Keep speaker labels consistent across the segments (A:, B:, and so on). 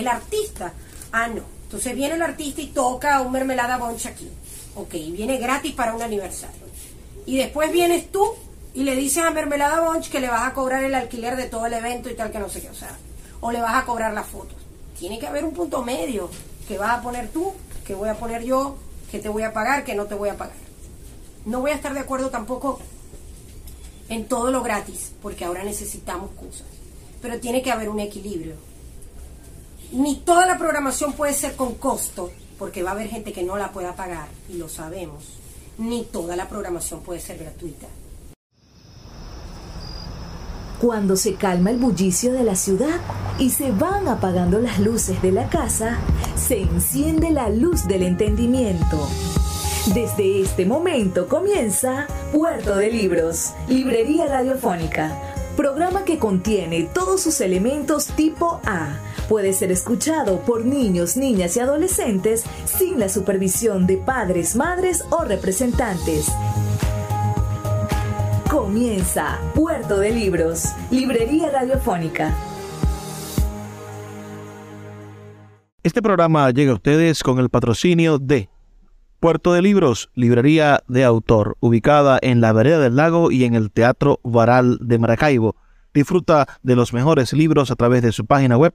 A: El artista, ah, no. Entonces viene el artista y toca un mermelada bunch aquí. Ok, viene gratis para un aniversario. Y después vienes tú y le dices a Mermelada Bunch que le vas a cobrar el alquiler de todo el evento y tal que no sé qué, o sea, o le vas a cobrar las fotos. Tiene que haber un punto medio que vas a poner tú, que voy a poner yo, que te voy a pagar, que no te voy a pagar. No voy a estar de acuerdo tampoco en todo lo gratis, porque ahora necesitamos cosas. Pero tiene que haber un equilibrio. Ni toda la programación puede ser con costo, porque va a haber gente que no la pueda pagar, y lo sabemos. Ni toda la programación puede ser gratuita.
B: Cuando se calma el bullicio de la ciudad y se van apagando las luces de la casa, se enciende la luz del entendimiento. Desde este momento comienza Puerto de Libros, Librería Radiofónica, programa que contiene todos sus elementos tipo A. Puede ser escuchado por niños, niñas y adolescentes sin la supervisión de padres, madres o representantes. Comienza Puerto de Libros, Librería Radiofónica.
C: Este programa llega a ustedes con el patrocinio de Puerto de Libros, librería de autor, ubicada en la vereda del lago y en el Teatro Varal de Maracaibo. Disfruta de los mejores libros a través de su página web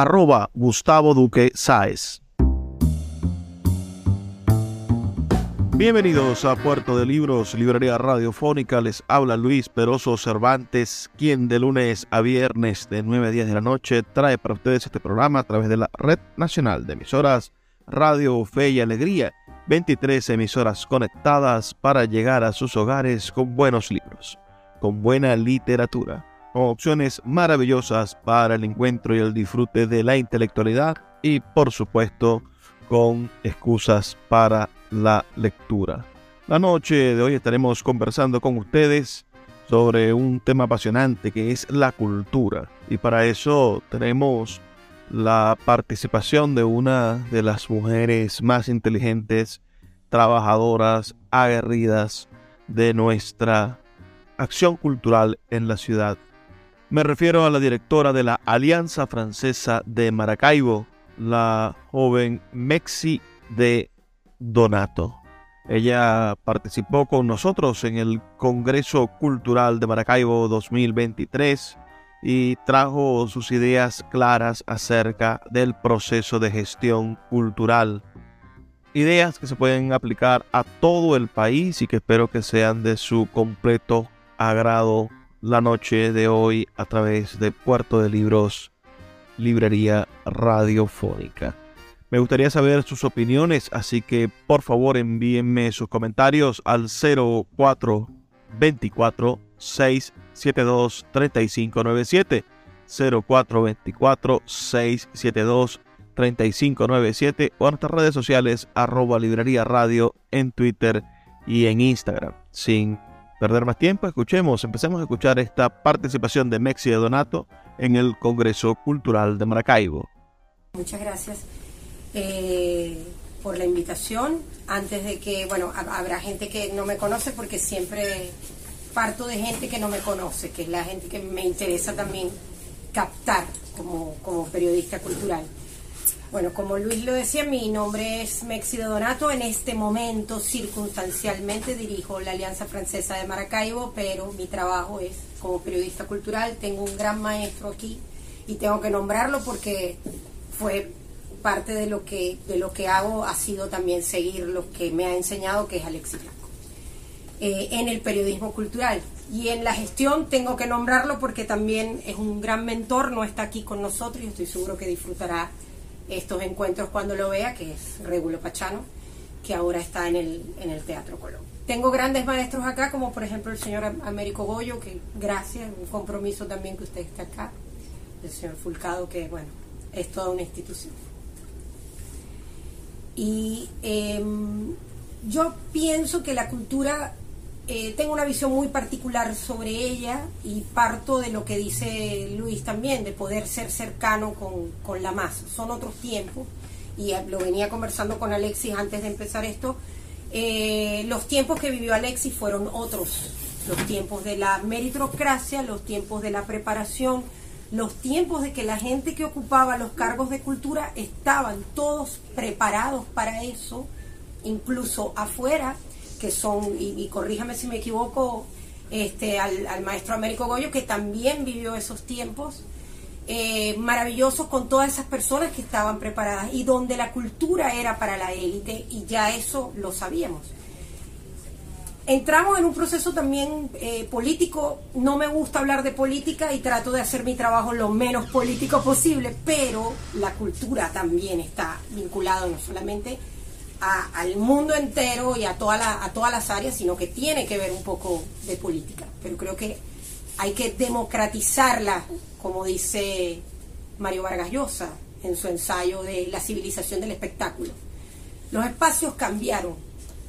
C: arroba Gustavo Duque Sáez. Bienvenidos a Puerto de Libros, Librería Radiofónica. Les habla Luis Peroso Cervantes, quien de lunes a viernes de 9 a 10 de la noche trae para ustedes este programa a través de la Red Nacional de Emisoras Radio Fe y Alegría 23 emisoras conectadas para llegar a sus hogares con buenos libros, con buena literatura, con opciones maravillosas para el encuentro y el disfrute de la intelectualidad y por supuesto con excusas para la lectura. La noche de hoy estaremos conversando con ustedes sobre un tema apasionante que es la cultura y para eso tenemos la participación de una de las mujeres más inteligentes, trabajadoras, aguerridas de nuestra acción cultural en la ciudad. Me refiero a la directora de la Alianza Francesa de Maracaibo, la joven Mexi de Donato. Ella participó con nosotros en el Congreso Cultural de Maracaibo 2023 y trajo sus ideas claras acerca del proceso de gestión cultural. Ideas que se pueden aplicar a todo el país y que espero que sean de su completo agrado la noche de hoy a través de Puerto de Libros, Librería Radiofónica. Me gustaría saber sus opiniones, así que por favor envíenme sus comentarios al 0424 672 3597 0424 672 3597 o en nuestras redes sociales arroba librería radio en Twitter y en Instagram. Sin perder más tiempo, escuchemos, empecemos a escuchar esta participación de Mexi de Donato en el Congreso Cultural de Maracaibo.
A: Muchas gracias eh, por la invitación. Antes de que, bueno, habrá gente que no me conoce porque siempre parto de gente que no me conoce, que es la gente que me interesa también captar como, como periodista cultural. Bueno, como Luis lo decía, mi nombre es Mexi de Donato. En este momento, circunstancialmente, dirijo la Alianza Francesa de Maracaibo, pero mi trabajo es como periodista cultural. Tengo un gran maestro aquí y tengo que nombrarlo porque fue parte de lo que de lo que hago ha sido también seguir lo que me ha enseñado, que es Alexis Blanco, eh, en el periodismo cultural. Y en la gestión tengo que nombrarlo porque también es un gran mentor, no está aquí con nosotros y estoy seguro que disfrutará estos encuentros cuando lo vea, que es Regulo Pachano, que ahora está en el, en el Teatro Colón. Tengo grandes maestros acá, como por ejemplo el señor Américo Goyo, que gracias, un compromiso también que usted esté acá, el señor Fulcado, que bueno, es toda una institución. Y em, yo pienso que la cultura, eh, tengo una visión muy particular sobre ella y parto de lo que dice Luis también, de poder ser cercano con, con la masa. Son otros tiempos y lo venía conversando con Alexis antes de empezar esto. Eh, los tiempos que vivió Alexis fueron otros, los tiempos de la meritocracia, los tiempos de la preparación, los tiempos de que la gente que ocupaba los cargos de cultura estaban todos preparados para eso, incluso afuera, que son, y, corríjame si me equivoco, este, al, maestro Américo Goyo, que también vivió esos tiempos eh, maravillosos con todas esas personas que estaban preparadas y donde la cultura era para la élite y ya eso lo sabíamos entramos en un proceso también eh, político. No me gusta hablar de política y trato de hacer mi trabajo lo menos político posible, pero la cultura también está vinculada no solamente al mundo entero y a, toda a todas las áreas, sino que tiene que ver un poco de política. Pero creo que hay que democratizarla, como dice Mario Vargas Llosa en su ensayo de la civilización del espectáculo. Los espacios cambiaron,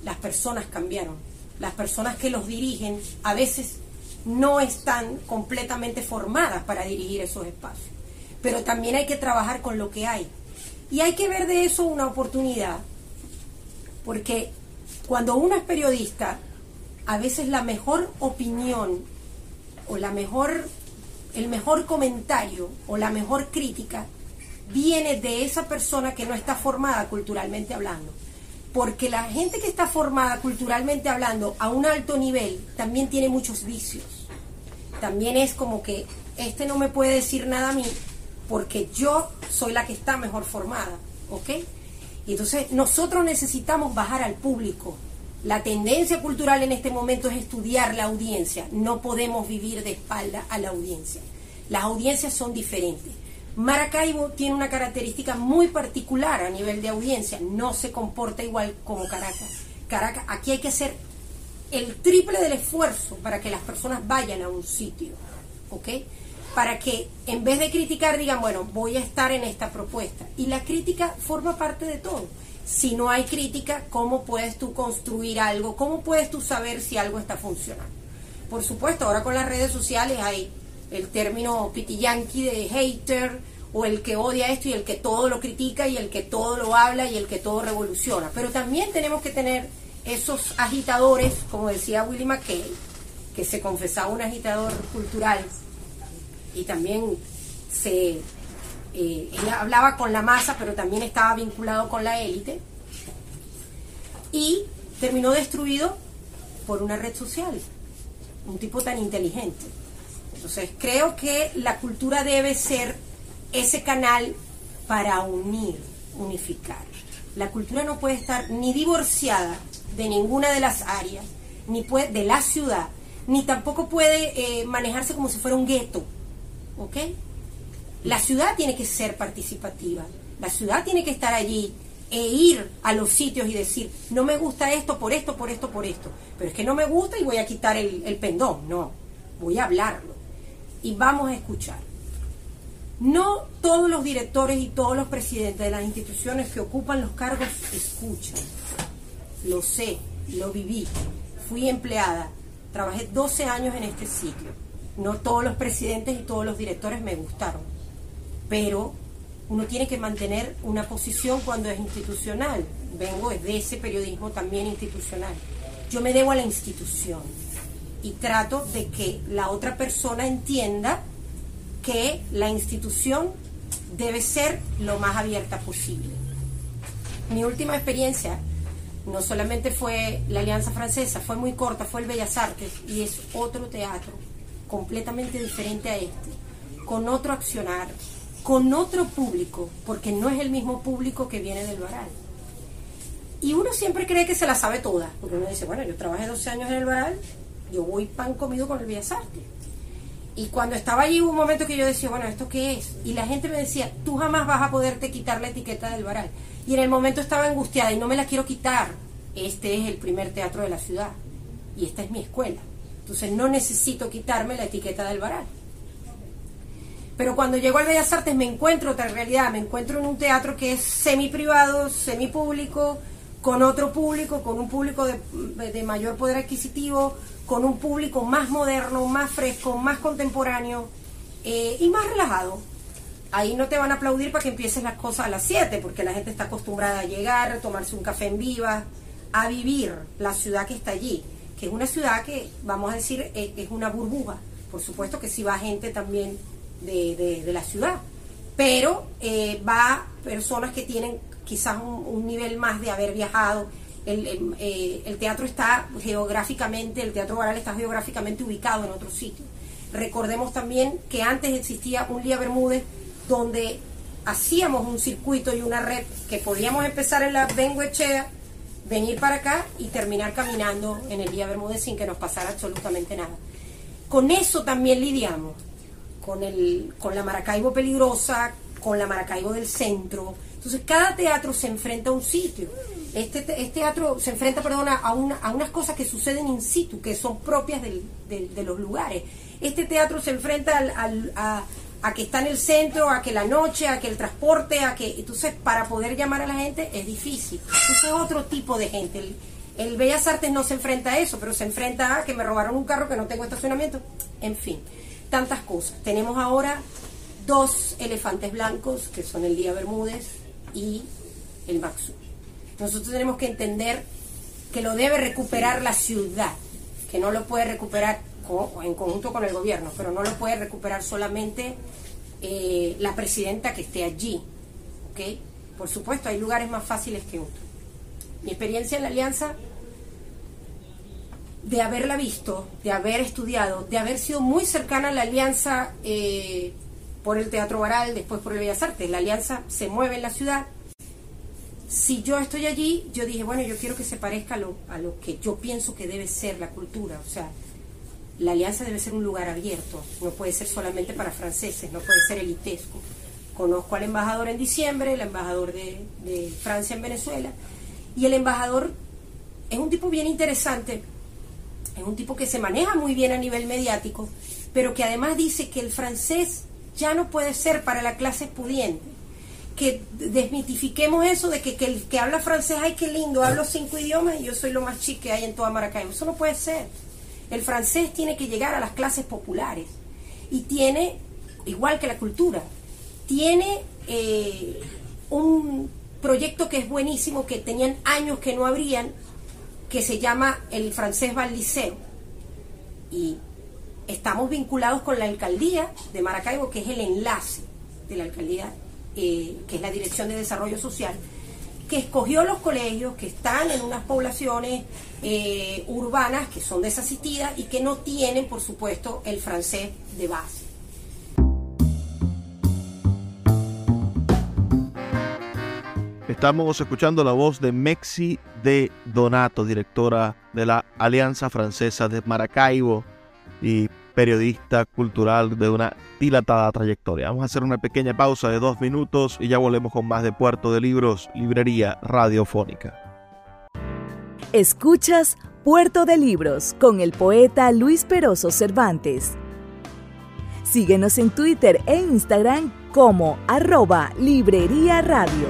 A: las personas cambiaron las personas que los dirigen a veces no están completamente formadas para dirigir esos espacios. Pero también hay que trabajar con lo que hay. Y hay que ver de eso una oportunidad, porque cuando uno es periodista, a veces la mejor opinión o la mejor el mejor comentario o la mejor crítica viene de esa persona que no está formada culturalmente hablando porque la gente que está formada culturalmente hablando a un alto nivel también tiene muchos vicios. También es como que este no me puede decir nada a mí porque yo soy la que está mejor formada, ¿ok? Y entonces nosotros necesitamos bajar al público. La tendencia cultural en este momento es estudiar la audiencia. No podemos vivir de espalda a la audiencia. Las audiencias son diferentes. Maracaibo tiene una característica muy particular a nivel de audiencia, no se comporta igual como Caracas. Caracas, aquí hay que hacer el triple del esfuerzo para que las personas vayan a un sitio, ¿ok? Para que en vez de criticar digan, bueno, voy a estar en esta propuesta. Y la crítica forma parte de todo. Si no hay crítica, ¿cómo puedes tú construir algo? ¿Cómo puedes tú saber si algo está funcionando? Por supuesto, ahora con las redes sociales hay el término pitiyanqui de hater o el que odia esto y el que todo lo critica y el que todo lo habla y el que todo revoluciona. Pero también tenemos que tener esos agitadores, como decía Willie McKay, que se confesaba un agitador cultural y también se eh, hablaba con la masa, pero también estaba vinculado con la élite y terminó destruido por una red social, un tipo tan inteligente. Entonces, creo que la cultura debe ser ese canal para unir, unificar. La cultura no puede estar ni divorciada de ninguna de las áreas, ni puede, de la ciudad, ni tampoco puede eh, manejarse como si fuera un gueto. ¿Ok? La ciudad tiene que ser participativa. La ciudad tiene que estar allí e ir a los sitios y decir, no me gusta esto por esto, por esto, por esto. Pero es que no me gusta y voy a quitar el, el pendón. No, voy a hablarlo y vamos a escuchar. No todos los directores y todos los presidentes de las instituciones que ocupan los cargos escuchan. Lo sé, lo viví. Fui empleada, trabajé 12 años en este sitio. No todos los presidentes y todos los directores me gustaron, pero uno tiene que mantener una posición cuando es institucional. Vengo de ese periodismo también institucional. Yo me debo a la institución y trato de que la otra persona entienda que la institución debe ser lo más abierta posible. Mi última experiencia no solamente fue la Alianza Francesa, fue muy corta, fue el Bellas Artes y es otro teatro completamente diferente a este, con otro accionar, con otro público, porque no es el mismo público que viene del Baral. Y uno siempre cree que se la sabe toda, porque uno dice, bueno, yo trabajé 12 años en el Baral, yo voy pan comido con el Bellas Artes. Y cuando estaba allí hubo un momento que yo decía, bueno, ¿esto qué es? Y la gente me decía, tú jamás vas a poderte quitar la etiqueta del varal. Y en el momento estaba angustiada y no me la quiero quitar. Este es el primer teatro de la ciudad y esta es mi escuela. Entonces no necesito quitarme la etiqueta del varal. Pero cuando llego al Bellas Artes me encuentro otra realidad, me encuentro en un teatro que es semi privado, semi público, con otro público, con un público de, mayor poder adquisitivo, con un público más moderno, más fresco, más contemporáneo eh, y más relajado. Ahí no te van a aplaudir para que empieces las cosas a las 7, porque la gente está acostumbrada a llegar, tomarse un café en viva, a vivir la ciudad que está allí, que es una ciudad que, vamos a decir, e, es, una burbuja. Por supuesto que sí va gente también de, la ciudad, pero eh, va personas que tienen quizás un, nivel más de haber viajado. El, eh, el, teatro está geográficamente, el Teatro Baral está geográficamente ubicado en otro sitio. Recordemos también que antes existía un Lía Bermúdez donde hacíamos un circuito y una red que podíamos empezar en la Benguechea, venir para acá y terminar caminando en el Lía Bermúdez sin que nos pasara absolutamente nada. Con eso también lidiamos, con, el, con la Maracaibo peligrosa, con la Maracaibo del centro. Entonces cada teatro se enfrenta a un sitio. Este, este teatro se enfrenta, perdona, a, una, a unas cosas que suceden in situ, que son propias de los lugares. Este teatro se enfrenta al, a, a, que está en el centro, a que la noche, a que el transporte, a que... Entonces, para poder llamar a la gente es difícil. Entonces, es otro tipo de gente. El, el Bellas Artes no se enfrenta a eso, pero se enfrenta a que me robaron un carro, que no tengo estacionamiento. En fin, tantas cosas. Tenemos ahora dos elefantes blancos, que son el Día Bermúdez y el Maxu. Nosotros tenemos que entender que lo debe recuperar la ciudad, que no lo puede recuperar en conjunto con el gobierno, pero no lo puede recuperar solamente eh, la presidenta que esté allí. ¿okay? Por supuesto, hay lugares más fáciles que otros. Mi experiencia en la alianza, de haberla visto, de haber estudiado, de haber sido muy cercana a la alianza eh, por el Teatro Baral, después por el Bellas Artes, la alianza se mueve en la ciudad. Si yo estoy allí, yo dije, bueno, yo quiero que se parezca a lo, a lo que yo pienso que debe ser la cultura. O sea, la alianza debe ser un lugar abierto, no puede ser solamente para franceses, no puede ser elitesco. Conozco al embajador en diciembre, el embajador de, Francia en Venezuela, y el embajador es un tipo bien interesante, es un tipo que se maneja muy bien a nivel mediático, pero que además dice que el francés ya no puede ser para la clase pudiente. Que desmitifiquemos eso de que, el que habla francés, ay, qué lindo, hablo cinco idiomas y yo soy lo más chique que hay en toda Maracaibo. Eso no puede ser. El francés tiene que llegar a las clases populares y tiene, igual que la cultura, tiene eh, un proyecto que es buenísimo, que tenían años que no abrían, que se llama el francés Val Liceo. Y estamos vinculados con la alcaldía de Maracaibo, que es el enlace de la alcaldía, eh, que es la Dirección de Desarrollo Social que escogió los colegios que están en unas poblaciones eh, urbanas que son desasistidas y que no tienen, por supuesto, el francés de base.
C: Estamos escuchando la voz de Mexi de Donato, directora de la Alianza Francesa de Maracaibo y periodista cultural de una dilatada trayectoria. Vamos a hacer una pequeña pausa de dos minutos y ya volvemos con más de Puerto de Libros, Librería Radiofónica.
B: Escuchas Puerto de Libros con el poeta Luis Peroso Cervantes. Síguenos en Twitter e Instagram como arroba Librería Radio.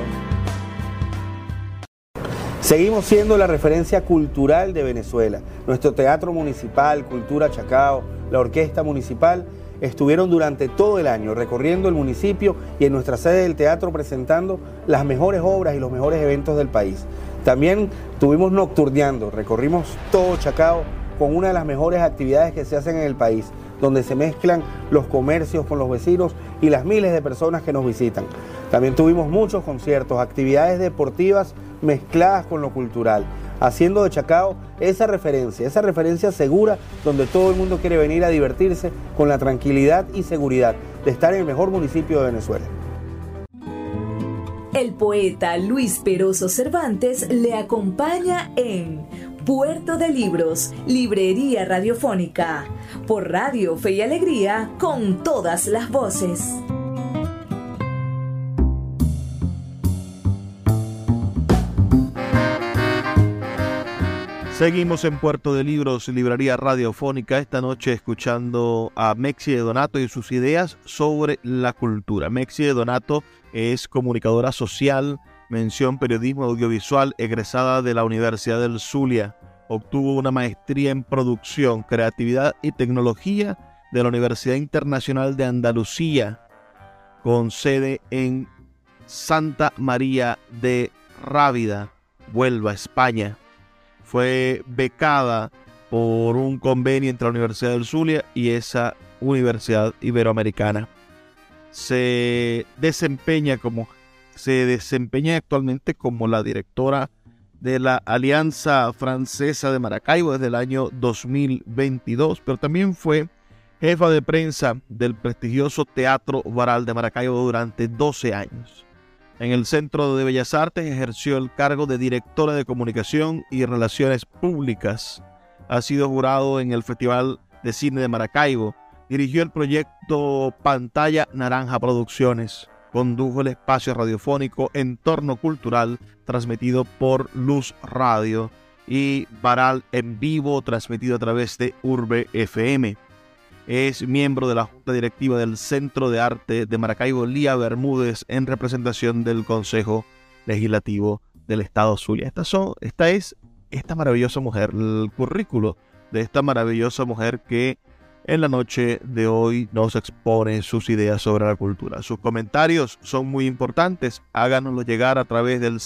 D: Seguimos siendo la referencia cultural de Venezuela. Nuestro teatro municipal, Cultura Chacao, la Orquesta Municipal estuvieron durante todo el año recorriendo el municipio y en nuestra sede del teatro presentando las mejores obras y los mejores eventos del país. También tuvimos nocturneando, recorrimos todo Chacao con una de las mejores actividades que se hacen en el país, donde se mezclan los comercios con los vecinos y las miles de personas que nos visitan. También tuvimos muchos conciertos, actividades deportivas mezcladas con lo cultural haciendo de Chacao esa referencia, esa referencia segura donde todo el mundo quiere venir a divertirse con la tranquilidad y seguridad de estar en el mejor municipio de Venezuela.
B: El poeta Luis Peroso Cervantes le acompaña en Puerto de Libros, Librería Radiofónica, por Radio Fe y Alegría, con todas las voces.
C: Seguimos en Puerto de Libros, librería radiofónica, esta noche escuchando a Mexi de Donato y sus ideas sobre la cultura. Mexi de Donato es comunicadora social, mención periodismo audiovisual, egresada de la Universidad del Zulia. Obtuvo una maestría en producción, creatividad y tecnología de la Universidad Internacional de Andalucía, con sede en Santa María de Rábida, Huelva, España fue becada por un convenio entre la Universidad del Zulia y esa Universidad Iberoamericana. Se desempeña como se desempeña actualmente como la directora de la Alianza Francesa de Maracaibo desde el año 2022, pero también fue jefa de prensa del prestigioso Teatro Varal de Maracaibo durante 12 años. En el Centro de Bellas Artes ejerció el cargo de directora de comunicación y relaciones públicas. Ha sido jurado en el Festival de Cine de Maracaibo. Dirigió el proyecto Pantalla Naranja Producciones. Condujo el espacio radiofónico Entorno Cultural, transmitido por Luz Radio, y Varal en vivo, transmitido a través de Urbe FM. Es miembro de la Junta Directiva del Centro de Arte de Maracaibo, Lía Bermúdez, en representación del Consejo Legislativo del Estado Zulia. Esta, son, esta es esta maravillosa mujer, el currículo de esta maravillosa mujer que en la noche de hoy nos expone sus ideas sobre la cultura. Sus comentarios son muy importantes. Háganoslo llegar a través del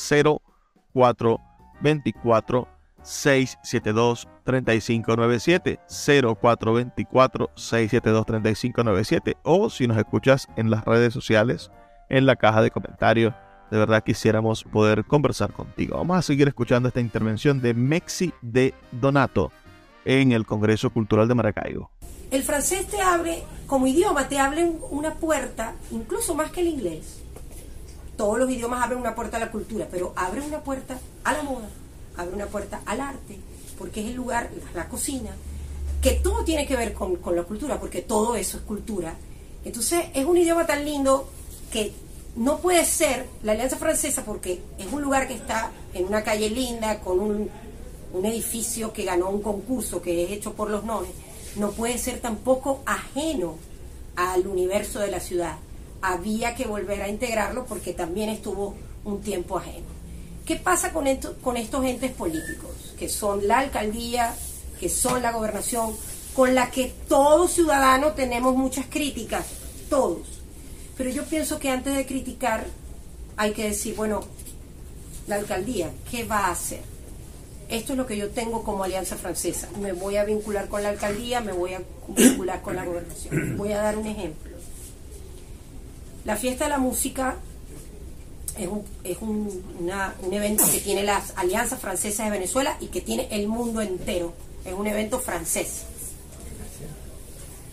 C: 0424 672-3597, 0424-672-3597 o si nos escuchas en las redes sociales, en la caja de comentarios. De verdad quisiéramos poder conversar contigo. Vamos a seguir escuchando esta intervención de Mexi de Donato en el Congreso Cultural de Maracaibo.
A: El francés te abre, como idioma, te abre una puerta, incluso más que el inglés. Todos los idiomas abren una puerta a la cultura, pero abre una puerta a la moda abre una puerta al arte, porque es el lugar, la cocina, que todo tiene que ver con, la cultura, porque todo eso es cultura. Entonces es un idioma tan lindo que no puede ser la Alianza Francesa porque es un lugar que está en una calle linda, con un, un edificio que ganó un concurso que es hecho por los nones, no puede ser tampoco ajeno al universo de la ciudad. Había que volver a integrarlo porque también estuvo un tiempo ajeno. ¿Qué pasa con, con estos entes políticos, que son la alcaldía, que son la gobernación, con la que todos ciudadanos tenemos muchas críticas, todos? Pero yo pienso que antes de criticar hay que decir, bueno, la alcaldía, ¿qué va a hacer? Esto es lo que yo tengo como alianza francesa. Me voy a vincular con la alcaldía, me voy a vincular con la gobernación. Voy a dar un ejemplo. La fiesta de la música es, un, es un, un, evento que tiene las alianzas francesas de Venezuela y que tiene el mundo entero. Es un evento francés.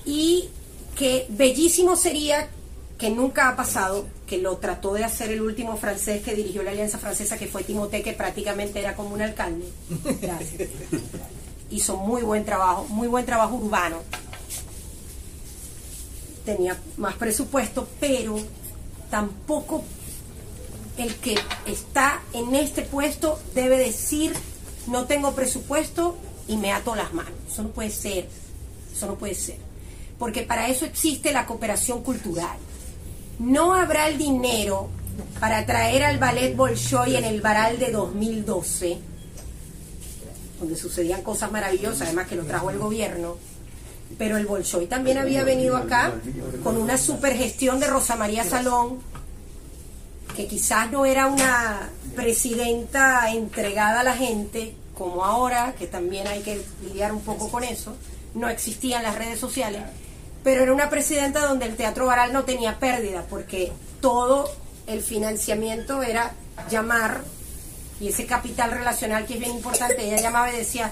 A: Y que bellísimo sería, que nunca ha pasado, que lo trató de hacer el último francés que dirigió la alianza francesa, que fue Timothée, que prácticamente era como un alcalde. Gracias. Hizo muy buen trabajo, muy buen trabajo urbano. Tenía más presupuesto, pero tampoco el que está en este puesto debe decir no tengo presupuesto y me ato las manos. Eso no puede ser. Eso no puede ser. Porque para eso existe la cooperación cultural. No habrá el dinero para traer al ballet Bolshoi en el Baral de 2012, donde sucedían cosas maravillosas, además que lo trajo el gobierno. Pero el Bolshoi también había venido acá con una supergestión de Rosa María Salón, que quizás no era una presidenta entregada a la gente, como ahora, que también hay que lidiar un poco con eso, no existían las redes sociales, pero era una presidenta donde el Teatro Baral no tenía pérdida, porque todo el financiamiento era llamar, y ese capital relacional que es bien importante, ella llamaba y decía,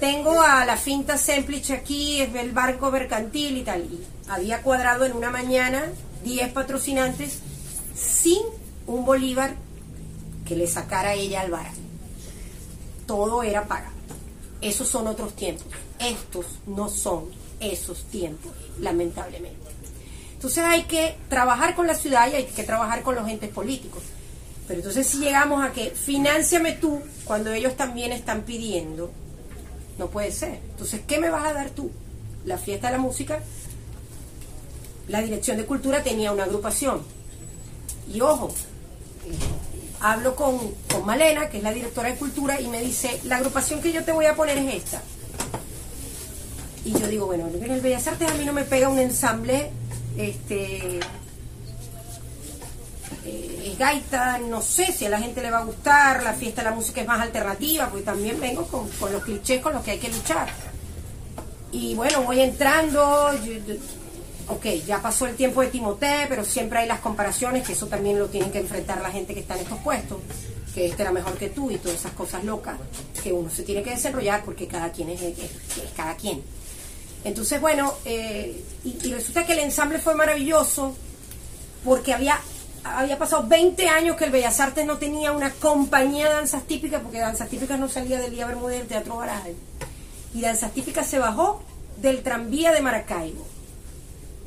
A: tengo a la finta Semplich aquí, es el barco mercantil y tal, y había cuadrado en una mañana 10 patrocinantes sin un bolívar que le sacara ella al. Todo era pagado. Esos son otros tiempos. Estos no son esos tiempos, lamentablemente. Entonces hay que trabajar con la ciudad y hay que trabajar con los entes políticos. Pero entonces si llegamos a que financiame tú cuando ellos también están pidiendo, no puede ser. Entonces, ¿qué me vas a dar tú? La fiesta de la música, la dirección de cultura tenía una agrupación. Y ojo, hablo con, con Malena, que es la directora de cultura, y me dice, la agrupación que yo te voy a poner es esta. Y yo digo, bueno, en el Bellas Artes a mí no me pega un ensamble, este, eh, es gaita, no sé si a la gente le va a gustar, la fiesta de la música es más alternativa, pues también vengo con, con los clichés con los que hay que luchar. Y bueno, voy entrando, ok, ya pasó el tiempo de Timoté, pero siempre hay las comparaciones, que eso también lo tienen que enfrentar la gente que está en estos puestos, que este era mejor que tú y todas esas cosas locas, que uno se tiene que desarrollar porque cada quien es, cada quien. Entonces, bueno, eh, y, resulta que el ensamble fue maravilloso porque había había pasado 20 años que el Bellas Artes no tenía una compañía de danzas típicas, porque danzas típicas no salía del Día Bermúdez del Teatro Baraje. Y danzas típicas se bajó del tranvía de Maracaibo.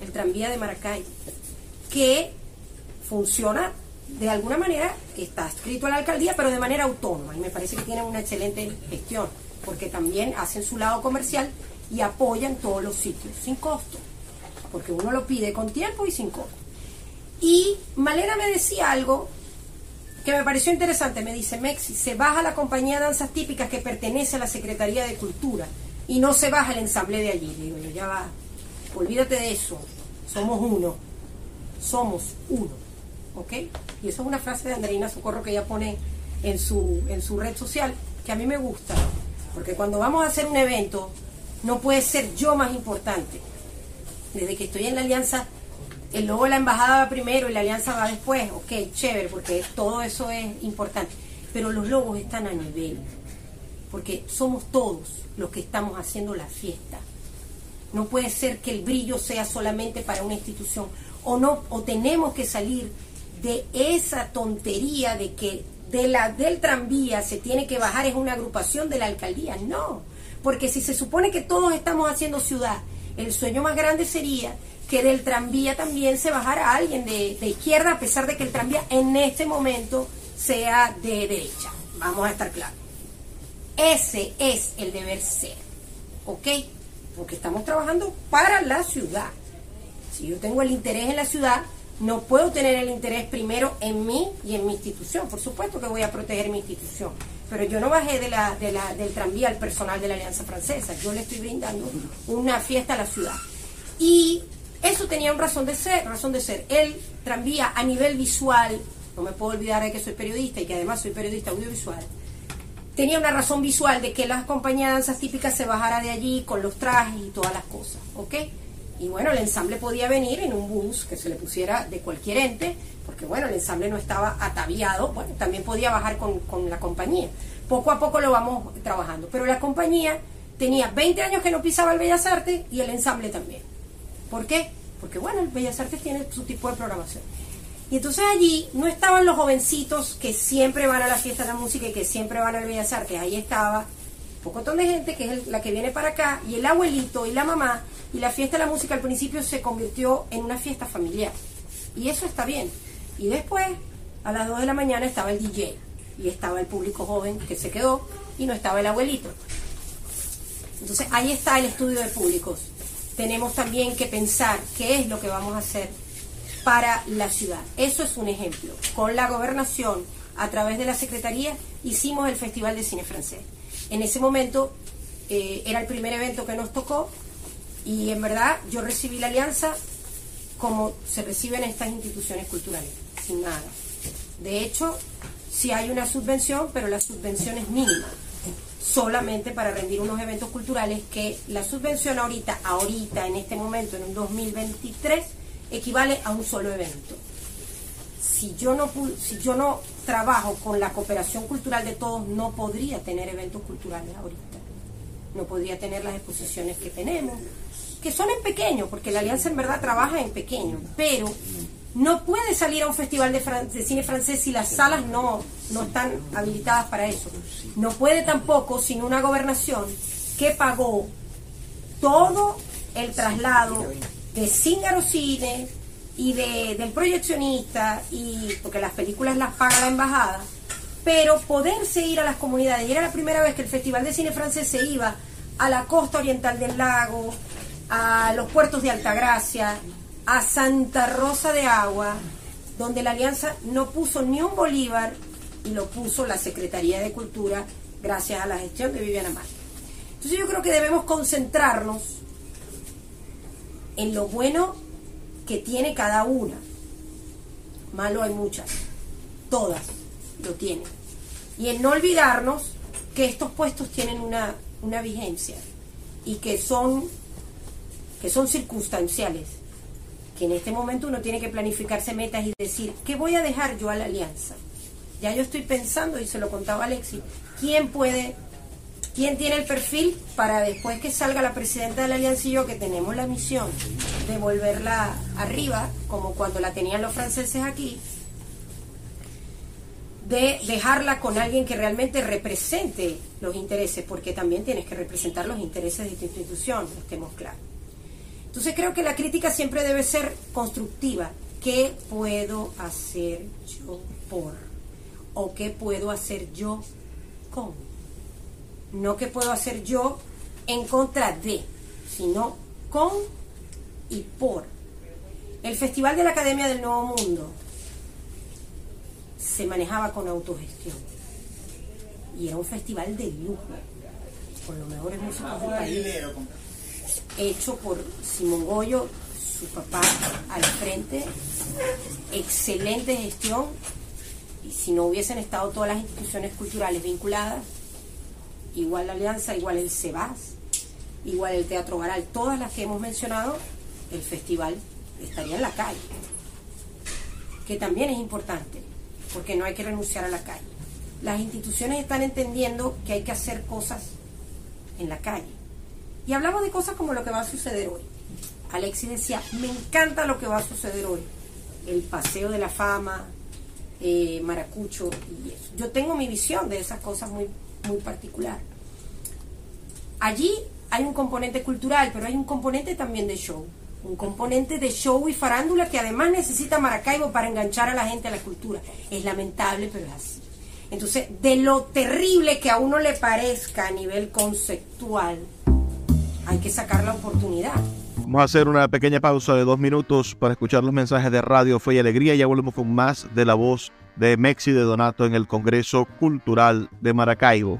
A: El tranvía de Maracaibo. Que funciona de alguna manera, está escrito a la alcaldía, pero de manera autónoma. Y me parece que tienen una excelente gestión, porque también hacen su lado comercial y apoyan todos los sitios, sin costo. Porque uno lo pide con tiempo y sin costo. Y Malena me decía algo que me pareció interesante. Me dice, Mexi, se baja la compañía de danzas típicas que pertenece a la Secretaría de Cultura y no se baja el ensamble de allí. Le digo yo, ya va, olvídate de eso. Somos uno. Somos uno. ¿Ok? Y eso es una frase de Andreina Socorro que ella pone en su, en su red social, que a mí me gusta. Porque cuando vamos a hacer un evento, no puede ser yo más importante. Desde que estoy en la alianza el logo de la embajada va primero y la alianza va después, ok, chévere, porque todo eso es importante. Pero los logos están a nivel, porque somos todos los que estamos haciendo la fiesta. No puede ser que el brillo sea solamente para una institución, o no, o tenemos que salir de esa tontería de que de la del tranvía se tiene que bajar es una agrupación de la alcaldía. No, porque si se supone que todos estamos haciendo ciudad, el sueño más grande sería que del tranvía también se bajara alguien de, izquierda, a pesar de que el tranvía en este momento sea de derecha. Vamos a estar claros. Ese es el deber ser. ¿Ok? Porque estamos trabajando para la ciudad. Si yo tengo el interés en la ciudad, no puedo tener el interés primero en mí y en mi institución. Por supuesto que voy a proteger mi institución. Pero yo no bajé del tranvía al personal de la Alianza Francesa. Yo le estoy brindando una fiesta a la ciudad. Y eso tenía un razón de ser, razón de ser. El tranvía a nivel visual, no me puedo olvidar de que soy periodista y que además soy periodista audiovisual, tenía una razón visual de que las compañías de danzas típicas se bajara de allí con los trajes y todas las cosas, ¿ok? Y bueno, el ensamble podía venir en un bus que se le pusiera de cualquier ente, porque bueno, el ensamble no estaba ataviado, bueno, también podía bajar con, con la compañía. Poco a poco lo vamos trabajando, pero la compañía tenía 20 años que no pisaba el Bellas Artes y el ensamble también. ¿Por qué? Porque bueno, el Bellas Artes tiene su tipo de programación. Y entonces allí no estaban los jovencitos que siempre van a la fiesta de la música y que siempre van al Bellas Artes. Ahí estaba un montón de gente que es la que viene para acá y el abuelito y la mamá. Y la fiesta de la música al principio se convirtió en una fiesta familiar. Y eso está bien. Y después, a las 2 de la mañana, estaba el DJ. Y estaba el público joven que se quedó y no estaba el abuelito. Entonces ahí está el estudio de públicos tenemos también que pensar qué es lo que vamos a hacer para la ciudad. Eso es un ejemplo. Con la gobernación, a través de la Secretaría, hicimos el Festival de Cine Francés. En ese momento eh, era el primer evento que nos tocó y en verdad yo recibí la alianza como se reciben estas instituciones culturales, sin nada. De hecho, sí hay una subvención, pero la subvención es mínima solamente para rendir unos eventos culturales que la subvención ahorita, ahorita, en este momento, en un 2023, equivale a un solo evento. Si yo no, si yo no trabajo con la cooperación cultural de todos, no podría tener eventos culturales ahorita. No podría tener las exposiciones que tenemos, que son en pequeño, porque la Alianza en verdad trabaja en pequeño, pero no puede salir a un festival de, cine francés si las salas no, no están habilitadas para eso. No puede tampoco sin una gobernación que pagó todo el traslado de Cíngaro Cine y de, del proyeccionista, y porque las películas las paga la embajada, pero poderse ir a las comunidades, y era la primera vez que el Festival de Cine Francés se iba a la costa oriental del lago, a los puertos de Altagracia, a Santa Rosa de Agua, donde la alianza no puso ni un bolívar y lo puso la Secretaría de Cultura gracias a la gestión de Viviana Márquez. Entonces yo creo que debemos concentrarnos en lo bueno que tiene cada una. Malo hay muchas, todas lo tienen. Y en no olvidarnos que estos puestos tienen una, una vigencia y que son, que son circunstanciales, que en este momento uno tiene que planificarse metas y decir, ¿qué voy a dejar yo a la alianza? Ya yo estoy pensando, y se lo contaba Alexi, ¿quién puede ¿Quién tiene el perfil para después que salga la presidenta de la Alianza y yo, que tenemos la misión de volverla arriba, como cuando la tenían los franceses aquí, de dejarla con alguien que realmente represente los intereses, porque también tienes que representar los intereses de tu institución, estemos claros. Entonces creo que la crítica siempre debe ser constructiva. ¿Qué puedo hacer yo por? ¿O qué puedo hacer yo con? No que puedo hacer yo en contra de, sino con y por. El Festival de la Academia del Nuevo Mundo se manejaba con autogestión. Y era un festival de lujo, con los mejores músicos del país, hecho por Simón Goyo, su papá al frente, excelente gestión, y si no hubiesen estado todas las instituciones culturales vinculadas, igual la Alianza, igual el CEBAS, igual el Teatro Baral, todas las que hemos mencionado, el festival estaría en la calle, que también es importante, porque no hay que renunciar a la calle. Las instituciones están entendiendo que hay que hacer cosas en la calle. Y hablamos de cosas como lo que va a suceder hoy. Alexis decía, me encanta lo que va a suceder hoy. El paseo de la fama, eh, Maracucho y eso. Yo tengo mi visión de esas cosas muy muy particular. Allí hay un componente cultural, pero hay un componente también de show. Un componente de show y farándula que además necesita Maracaibo para enganchar a la gente a la cultura. Es lamentable, pero es así. Entonces, de lo terrible que a uno le parezca a nivel conceptual, hay que sacar la oportunidad.
C: Vamos a hacer una pequeña pausa de dos minutos para escuchar los mensajes de Radio Fe y Alegría. Ya volvemos con más de la voz de Mexi de Donato en el Congreso Cultural de Maracaibo.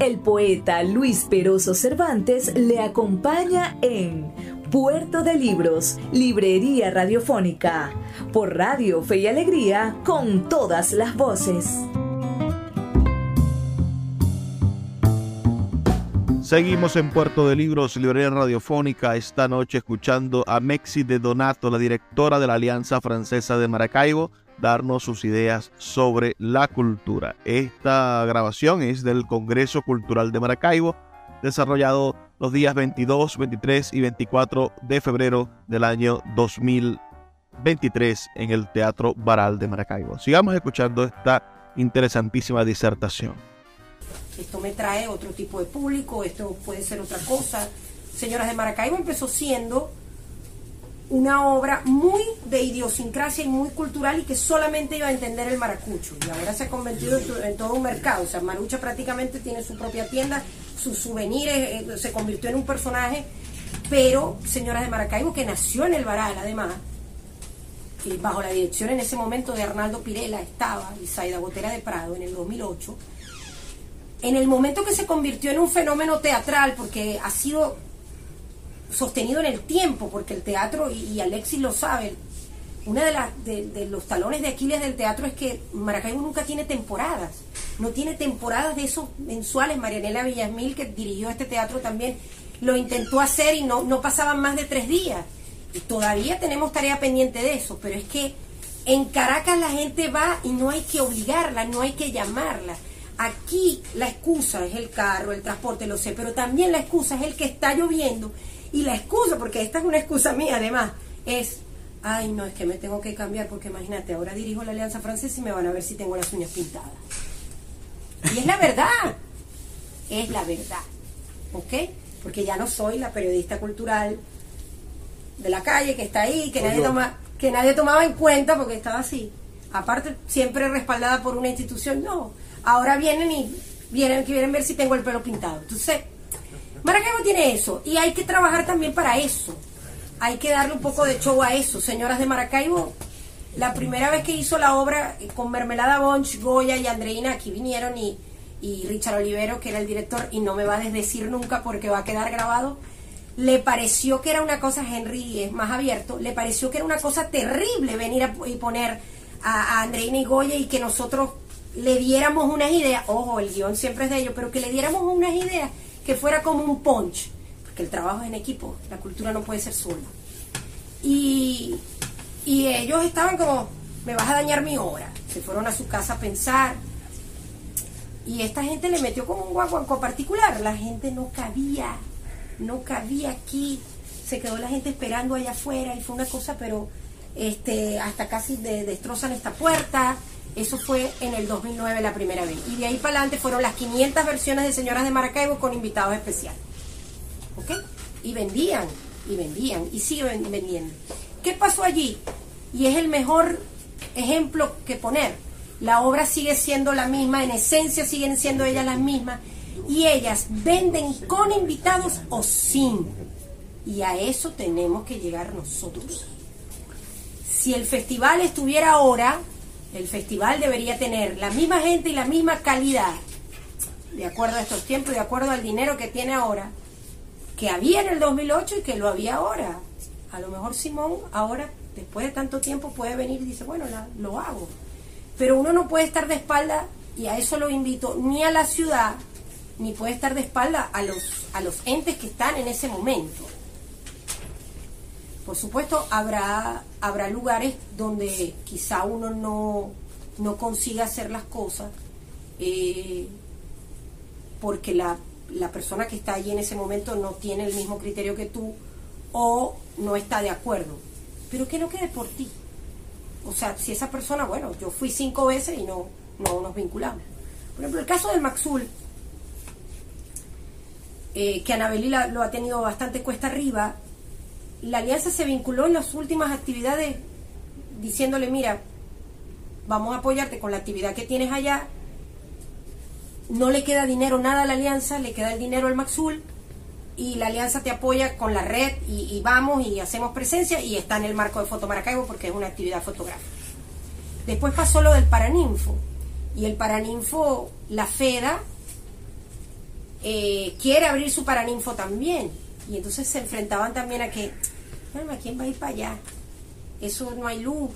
B: El poeta Luis Peroso Cervantes le acompaña en Puerto de Libros, Librería Radiofónica, por Radio Fe y Alegría, con todas las voces.
C: Seguimos en Puerto de Libros, librería radiofónica, esta noche escuchando a Mexi de Donato, la directora de la Alianza Francesa de Maracaibo, darnos sus ideas sobre la cultura. Esta grabación es del Congreso Cultural de Maracaibo, desarrollado los días 22, 23 y 24 de febrero del año 2023 en el Teatro Baral de Maracaibo. Sigamos escuchando esta interesantísima disertación
A: esto me trae otro tipo de público, esto puede ser otra cosa. Señoras de Maracaibo empezó siendo una obra muy de idiosincrasia y muy cultural y que solamente iba a entender el maracucho. Y ahora se ha convertido en, todo un mercado. O sea, Marucha prácticamente tiene su propia tienda, sus souvenirs, eh, se convirtió en un personaje. Pero, señoras de Maracaibo, que nació en el Baral, además, eh, bajo la dirección en ese momento de Arnaldo Pirela estaba Isaida Botera de Prado en el 2008. En el momento que se convirtió en un fenómeno teatral, porque ha sido sostenido en el tiempo, porque el teatro, y, Alexis lo sabe, una de, las de, los talones de Aquiles del teatro es que Maracaibo nunca tiene temporadas, no tiene temporadas de esos mensuales. Marianela Villasmil, que dirigió este teatro también, lo intentó hacer y no, no pasaban más de tres días. Y todavía tenemos tarea pendiente de eso, pero es que en Caracas la gente va y no hay que obligarla, no hay que llamarla. Aquí la excusa es el carro, el transporte, lo sé, pero también la excusa es el que está lloviendo y la excusa, porque esta es una excusa mía además, es, ay no, es que me tengo que cambiar porque imagínate, ahora dirijo la Alianza Francesa y me van a ver si tengo las uñas pintadas. Y es la verdad, es la verdad, ¿ok? Porque ya no soy la periodista cultural de la calle que está ahí, que nadie, toma, que nadie tomaba en cuenta porque estaba así. Aparte, siempre respaldada por una institución, no. Ahora vienen y vienen, quieren ver si tengo el pelo pintado. Entonces, Maracaibo tiene eso y hay que trabajar también para eso. Hay que darle un poco de show a eso. Señoras de Maracaibo, la primera vez que hizo la obra eh, con Mermelada Bonch, Goya y Andreina, aquí vinieron y, y Richard Olivero, que era el director, y no me va a desdecir nunca porque va a quedar grabado, le pareció que era una cosa, Henry es más abierto, le pareció que era una cosa terrible venir a, y poner a, a Andreina y Goya y que nosotros le diéramos unas ideas, ojo, el guion siempre es de ellos, pero que le diéramos unas ideas que fuera como un punch, porque el trabajo es en equipo, la cultura no puede ser sola. Y, y ellos estaban como, me vas a dañar mi obra. Se fueron a su casa a pensar. Y esta gente le metió como un guaguanco particular. La gente no cabía, no cabía aquí. Se quedó la gente esperando allá afuera y fue una cosa, pero este, hasta casi destrozan esta puerta. Eso fue en el 2009 la primera vez. Y de ahí para adelante fueron las 500 versiones de Señoras de Maracaibo con invitados especiales. ¿Ok? Y vendían, y vendían, y siguen vendiendo. ¿Qué pasó allí? Y es el mejor ejemplo que poner. La obra sigue siendo la misma, en esencia siguen siendo ellas las mismas. Y ellas venden con invitados o sin. Y a eso tenemos que llegar nosotros. Si el festival estuviera ahora, el festival debería tener la misma gente y la misma calidad, de acuerdo a estos tiempos, de acuerdo al dinero que tiene ahora, que había en el 2008 y que lo había ahora. A lo mejor Simón ahora, después de tanto tiempo, puede venir y dice, bueno, lo hago. Pero uno no puede estar de espalda, y a eso lo invito, ni a la ciudad, ni puede estar de espalda a los, a los entes que están en ese momento. Por supuesto, habrá, habrá lugares donde quizá uno no, no consiga hacer las cosas eh, porque la, la persona que está allí en ese momento no tiene el mismo criterio que tú o no está de acuerdo. Pero que no quede por ti. O sea, si esa persona, bueno, yo fui cinco veces y no, no nos vinculamos. Por ejemplo, el caso del Maxul, eh, que Anabelí lo ha tenido bastante cuesta arriba, la alianza se vinculó en las últimas actividades diciéndole, mira, vamos a apoyarte con la actividad que tienes allá, no le queda dinero nada a la alianza, le queda el dinero al Maxul y la alianza te apoya con la red y, vamos y hacemos presencia y está en el marco de Foto Maracaibo porque es una actividad fotográfica. Después pasó lo del Paraninfo y el Paraninfo, la FEDA, eh, quiere abrir su Paraninfo también y entonces se enfrentaban también a que, ¿a quién va a ir para allá? Eso no hay luz,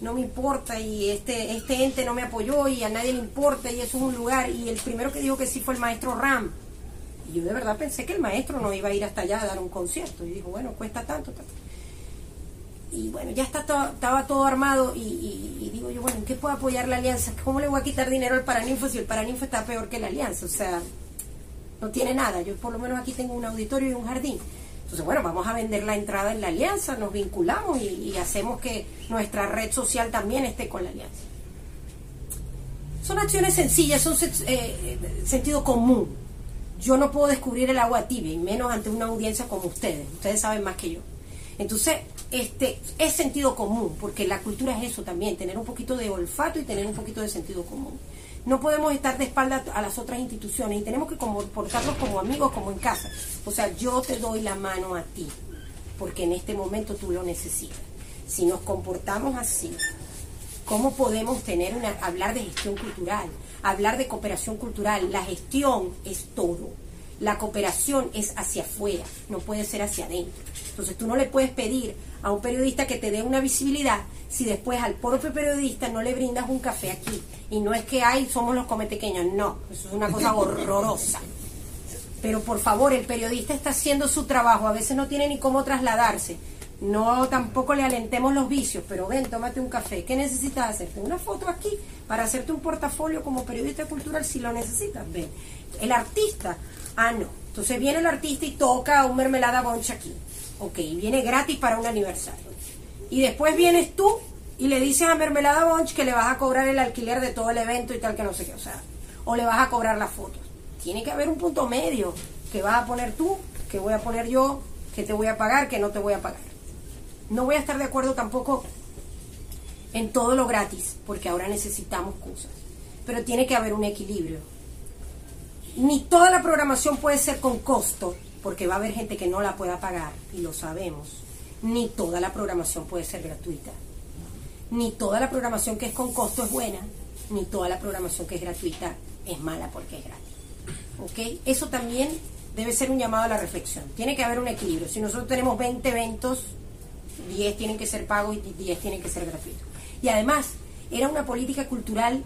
A: no me importa y este, este ente no me apoyó y a nadie le importa y eso es un lugar. Y el primero que dijo que sí fue el maestro Ram. Y yo de verdad pensé que el maestro no iba a ir hasta allá a dar un concierto. Y dijo, bueno, cuesta tanto, tanto. Y bueno, ya está todo, estaba todo armado y, digo yo, bueno, ¿en qué puedo apoyar la alianza? ¿Cómo le voy a quitar dinero al Paraninfo si el Paraninfo está peor que la alianza? O sea, no tiene nada. Yo por lo menos aquí tengo un auditorio y un jardín. Entonces, bueno, vamos a vender la entrada en la alianza, nos vinculamos y, hacemos que nuestra red social también esté con la alianza. Son acciones sencillas, son eh, sentido común. Yo no puedo descubrir el agua tibia, y menos ante una audiencia como ustedes. Ustedes saben más que yo. Entonces, este es sentido común, porque la cultura es eso también, tener un poquito de olfato y tener un poquito de sentido común. No podemos estar de espalda a las otras instituciones y tenemos que comportarnos como amigos, como en casa. O sea, yo te doy la mano a ti, porque en este momento tú lo necesitas. si nos comportamos así, ¿cómo podemos tener una, hablar de gestión cultural, hablar de cooperación cultural? La gestión es todo. La cooperación es hacia afuera, no puede ser hacia adentro. Entonces tú no le puedes pedir a un periodista que te dé una visibilidad si después al propio periodista no le brindas un café aquí. Y no es que hay, somos los cometequeños, no, eso es una cosa horrorosa. Pero por favor, el periodista está haciendo su trabajo, a veces no tiene ni cómo trasladarse. No tampoco le alentemos los vicios, pero ven, tómate un café. ¿Qué necesitas hacerte? Una foto aquí para hacerte un portafolio como periodista cultural si lo necesitas. Ven. El artista, ah, no. Entonces viene el artista y toca un mermelada boncha aquí. Ok, viene gratis para un aniversario. Y después vienes tú y le dices a Mermelada Bonch que le vas a cobrar el alquiler de todo el evento y tal, que no sé qué, o sea, o le vas a cobrar las fotos. Tiene que haber un punto medio que vas a poner tú, que voy a poner yo, que te voy a pagar, que no te voy a pagar. No voy a estar de acuerdo tampoco en todo lo gratis, porque ahora necesitamos cosas. Pero tiene que haber un equilibrio. Ni toda la programación puede ser con costo, porque va a haber gente que no la pueda pagar, y lo sabemos. Ni toda la programación puede ser gratuita. Ni toda la programación que es con costo es buena, ni toda la programación que es gratuita es mala porque es gratis. ¿Ok? Eso también debe ser un llamado a la reflexión. Tiene que haber un equilibrio. Si nosotros tenemos 20 eventos, 10 tienen que ser pagos y 10 tienen que ser gratuitos. Y además, era una política cultural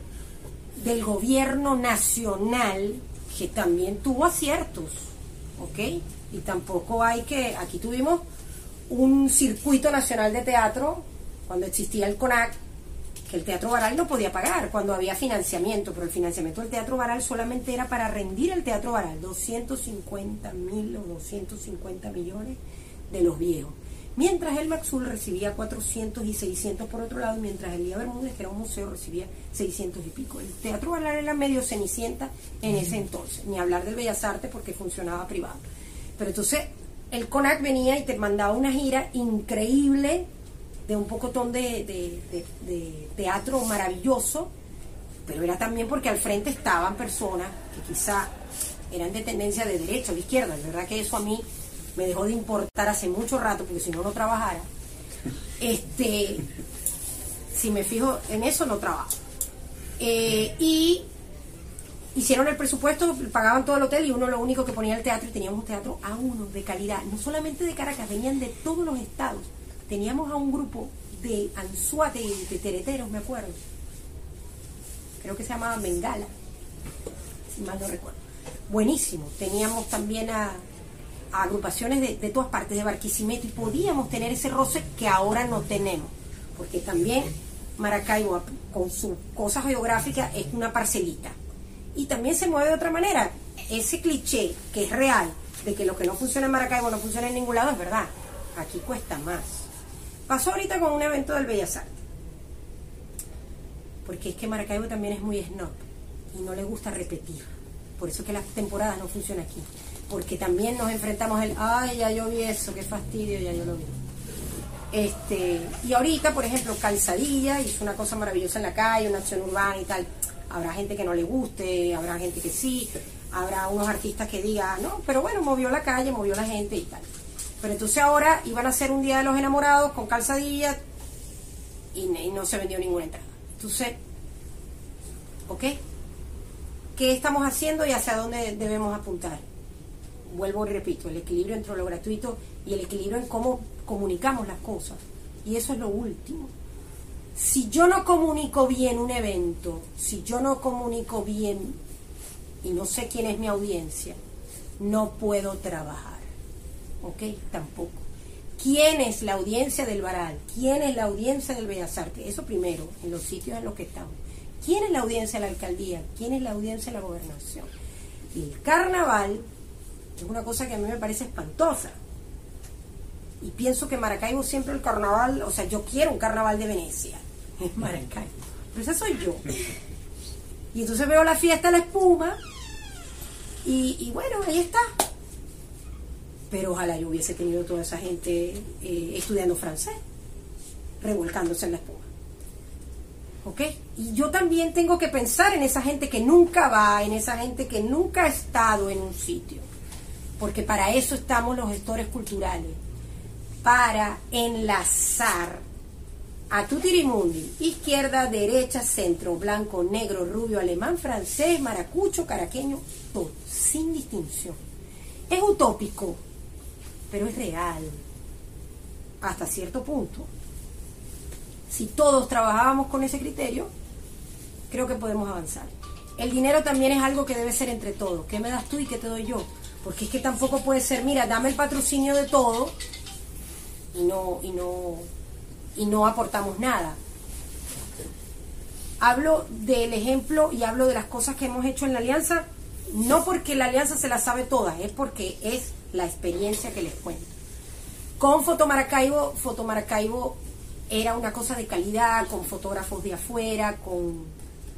A: del gobierno nacional que también tuvo aciertos, ¿ok? Y tampoco hay que, aquí tuvimos un circuito nacional de teatro, cuando existía el CONAC, que el Teatro Baral no podía pagar cuando había financiamiento, pero el financiamiento del Teatro Baral solamente era para rendir el Teatro Baral, 250 mil o 250 millones de los viejos. Mientras el Maxul recibía 400 y 600 por otro lado, mientras el Día Bermúdez, que era un museo, recibía 600 y pico. El Teatro Baral era medio cenicienta en ese entonces, ni hablar del Bellas Artes porque funcionaba privado. Pero entonces el CONAC venía y te mandaba una gira increíble de un pocotón de, de, de, teatro maravilloso, pero era también porque al frente estaban personas que quizá eran de tendencia de derecha o de izquierda. Es verdad que eso a mí me dejó de importar hace mucho rato, porque si no, no trabajara. Este, si me fijo en eso, no trabajo. Eh, y hicieron el presupuesto, pagaban todo el hotel y uno lo único que ponía el teatro y teníamos un teatro a uno de calidad, no solamente de Caracas, venían de todos los estados. Teníamos a un grupo de anzuates de tereteros, me acuerdo. Creo que se llamaba Mengala, si mal no recuerdo. Buenísimo. Teníamos también a, agrupaciones de, de, todas partes de Barquisimeto y podíamos tener ese roce que ahora no tenemos, porque también Maracaibo, con su cosa geográfica, es una parcelita. Y también se mueve de otra manera. Ese cliché que es real, de que lo que no funciona en Maracaibo no funciona en ningún lado, es verdad. Aquí cuesta más. Pasó ahorita con un evento del Bellas Artes. Porque es que Maracaibo también es muy snob y no le gusta repetir. Por eso que las temporadas no funcionan aquí porque también nos enfrentamos el, ay, ya yo vi eso, qué fastidio, ya yo lo vi. Este, y ahorita, por ejemplo, Calzadilla hizo una cosa maravillosa en la calle, una acción urbana y tal. Habrá gente que no le guste, habrá gente que sí, habrá unos artistas que digan, no, pero bueno, movió la calle, movió la gente y tal. Pero entonces ahora iban a hacer un Día de los Enamorados con Calzadilla y, y no se vendió ninguna entrada. Entonces, ¿ok? ¿Qué estamos haciendo y hacia dónde debemos apuntar? Vuelvo y repito, el equilibrio entre lo gratuito y el equilibrio en cómo comunicamos las cosas. Y eso es lo último. Si yo no comunico bien un evento, si yo no comunico bien y no sé quién es mi audiencia, no puedo trabajar. ¿Ok? Tampoco. ¿Quién es la audiencia del Baral? ¿Quién es la audiencia del Bellas Artes? Eso primero, en los sitios en los que estamos. ¿Quién es la audiencia de la alcaldía? ¿Quién es la audiencia de la gobernación? Y el carnaval es una cosa que a mí me parece espantosa. Y pienso que Maracaibo siempre el carnaval, o sea, yo quiero un carnaval de Venecia, es Maracaibo. Pero esa soy yo. Y entonces veo la fiesta de la espuma y, bueno, ahí está. Pero ojalá yo hubiese tenido toda esa gente eh, estudiando francés, revolcándose en la espuma. ¿Ok? Y yo también tengo que pensar en esa gente que nunca va, en esa gente que nunca ha estado en un sitio porque para eso estamos los gestores culturales, para enlazar a Tutirimundi, izquierda, derecha, centro, blanco, negro, rubio, alemán, francés, maracucho, caraqueño, todo, sin distinción. Es utópico, pero es real, hasta cierto punto. Si todos trabajábamos con ese criterio, creo que podemos avanzar. El dinero también es algo que debe ser entre todos. ¿Qué me das tú y qué te doy yo? Porque es que tampoco puede ser, mira, dame el patrocinio de todo y no, y no, y no aportamos nada. Hablo del ejemplo y hablo de las cosas que hemos hecho en la alianza, no porque la alianza se la sabe todas, es porque es la experiencia que les cuento. Con Fotomaracaibo, Fotomaracaibo era una cosa de calidad, con fotógrafos de afuera, con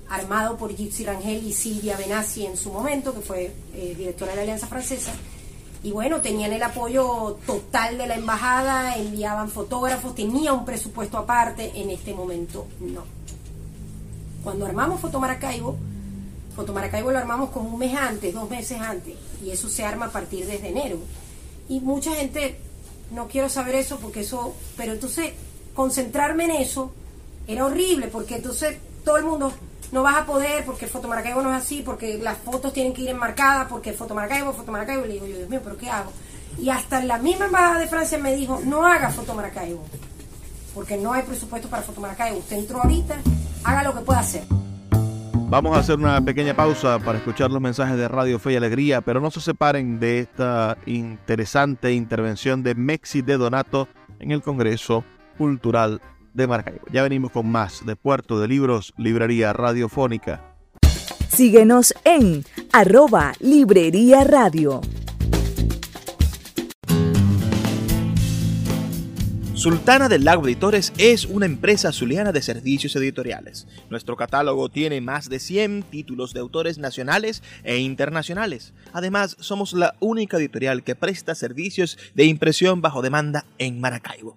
A: armado por Gypsy Rangel y Silvia Benassi en su momento, que fue eh, directora de la Alianza Francesa. Y bueno, tenían el apoyo total de la embajada, enviaban fotógrafos, tenía un presupuesto aparte, en este momento no. Cuando armamos Fotomaracaibo, Fotomaracaibo lo armamos como un mes antes, dos meses antes, y eso se arma a partir desde enero. Y mucha gente, no quiero saber eso porque eso, pero entonces concentrarme en eso era horrible, porque entonces todo el mundo, no vas a poder porque Foto Maracaibo no es así, porque las fotos tienen que ir enmarcadas, porque Foto Maracaibo, Foto Maracaibo. Y le digo yo, Dios mío, ¿pero qué hago? Y hasta la misma embajada de Francia me dijo, no haga Foto Maracaibo, porque no hay presupuesto para Foto Maracaibo. Usted entró ahorita, haga lo que pueda hacer.
C: Vamos a hacer una pequeña pausa para escuchar los mensajes de Radio Fe y Alegría, pero no se separen de esta interesante intervención de Mexi de Donato en el Congreso Cultural de Maracaibo. Ya venimos con más de Puerto de Libros, Librería Radiofónica.
B: Síguenos en arroba Librería Radio.
E: Sultana del Lago Editores es una empresa zuliana de servicios editoriales. Nuestro catálogo tiene más de 100 títulos de autores nacionales e internacionales. Además, somos la única editorial que presta servicios de impresión bajo demanda en Maracaibo.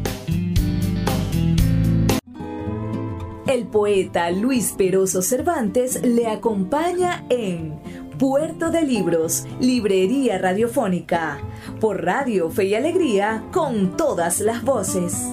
B: El poeta Luis Peroso Cervantes le acompaña en Puerto de Libros, Librería Radiofónica, por Radio Fe y Alegría, con todas las voces.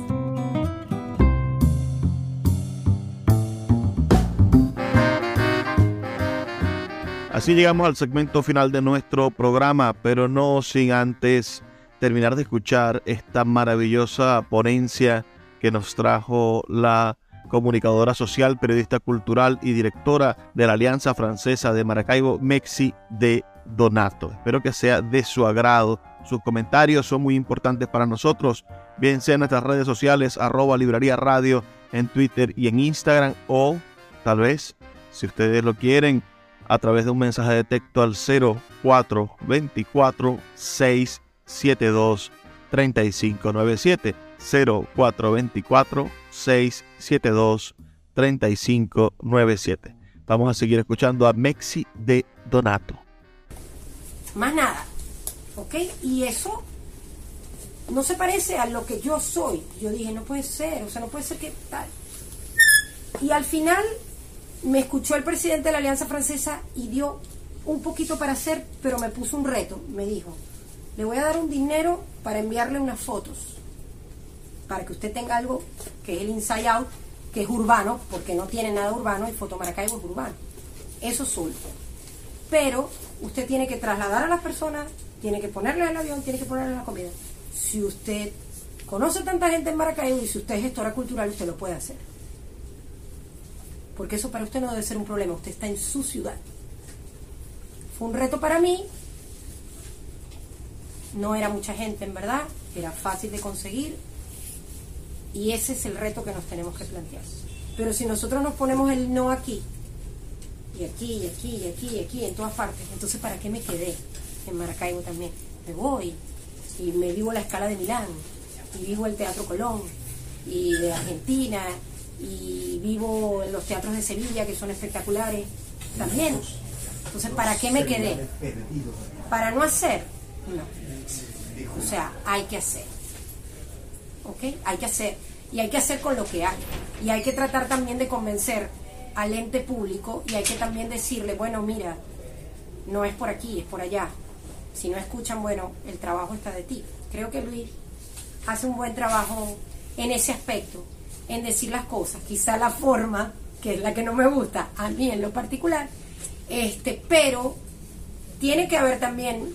C: Así llegamos al segmento final de nuestro programa, pero no sin antes terminar de escuchar esta maravillosa ponencia que nos trajo la comunicadora social, periodista cultural y directora de la Alianza Francesa de Maracaibo, Mexi de Donato. Espero que sea de su agrado. Sus comentarios son muy importantes para nosotros, bien sea en nuestras redes sociales, arroba librería radio, en Twitter y en Instagram, o tal vez, si ustedes lo quieren, a través de un mensaje de texto al 0424 672 3597 0424 672 3597. Vamos a seguir escuchando a Mexi de Donato.
A: Más nada. ¿Ok? Y eso no se parece a lo que yo soy. Yo dije, no puede ser, o sea, no puede ser que tal. Y al final me escuchó el presidente de la Alianza Francesa y dio un poquito para hacer, pero me puso un reto. Me dijo, le voy a dar un dinero para enviarle unas fotos para que usted tenga algo que es el inside out, que es urbano, porque no tiene nada urbano y Fotomaracaibo es urbano. Eso es. Pero usted tiene que trasladar a las personas, tiene que ponerle el avión, tiene que ponerle la comida. Si usted conoce tanta gente en Maracaibo y si usted es gestora cultural, usted lo puede hacer. Porque eso para usted no debe ser un problema, usted está en su ciudad. Fue un reto para mí, no era mucha gente en verdad, era fácil de conseguir, y ese es el reto que nos tenemos que plantear. Pero si nosotros nos ponemos el no aquí, y aquí, y aquí, y aquí, y aquí, en todas partes, entonces ¿para qué me quedé en Maracaibo también? Me voy y me vivo la escala de Milán, y vivo el Teatro Colón, y de Argentina, y vivo en los teatros de Sevilla, que son espectaculares, también. Entonces, ¿para qué me quedé? Para no hacer, no. O sea, hay que hacer. ¿Ok? Hay que hacer. Y hay que hacer con lo que hay. Y hay que tratar también de convencer al ente público y hay que también decirle, bueno, mira, no es por aquí, es por allá. Si no escuchan, bueno, el trabajo está de ti. Creo que Luis hace un buen trabajo en ese aspecto, en decir las cosas. Quizá la forma, que es la que no me gusta, a mí en lo particular, este, pero tiene que haber también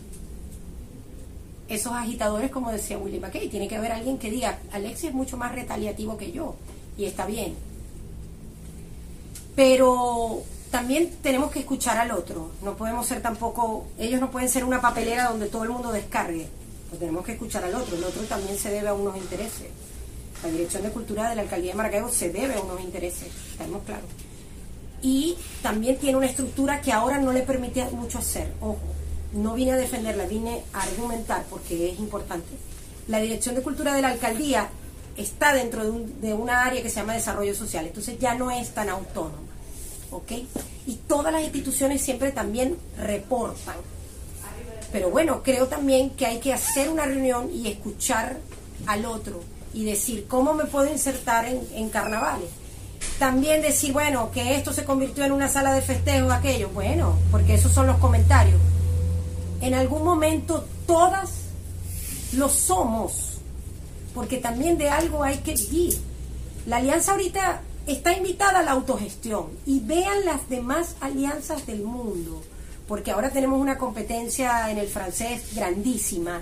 A: esos agitadores, como decía Willy McKay, tiene que haber alguien que diga, Alexis es mucho más retaliativo que yo, y está bien. Pero también tenemos que escuchar al otro, no podemos ser tampoco, ellos no pueden ser una papelera donde todo el mundo descargue, pues tenemos que escuchar al otro, el otro también se debe a unos intereses. La Dirección de Cultura de la Alcaldía de Maracaibo se debe a unos intereses, estamos claros. Y también tiene una estructura que ahora no le permite mucho hacer, ojo, no vine a defenderla, vine a argumentar porque es importante. La Dirección de Cultura de la Alcaldía está dentro de, un, de una área que se llama desarrollo social, entonces ya no es tan autónoma, ¿ok? Y todas las instituciones siempre también reportan. Pero bueno, creo también que hay que hacer una reunión y escuchar al otro y decir cómo me puedo insertar en, en carnavales. También decir, bueno, que esto se convirtió en una sala de festejo, aquello, bueno, porque esos son los comentarios en algún momento todas lo somos, porque también de algo hay que vivir. La alianza ahorita está invitada a la autogestión y vean las demás alianzas del mundo, porque ahora tenemos una competencia en el francés grandísima,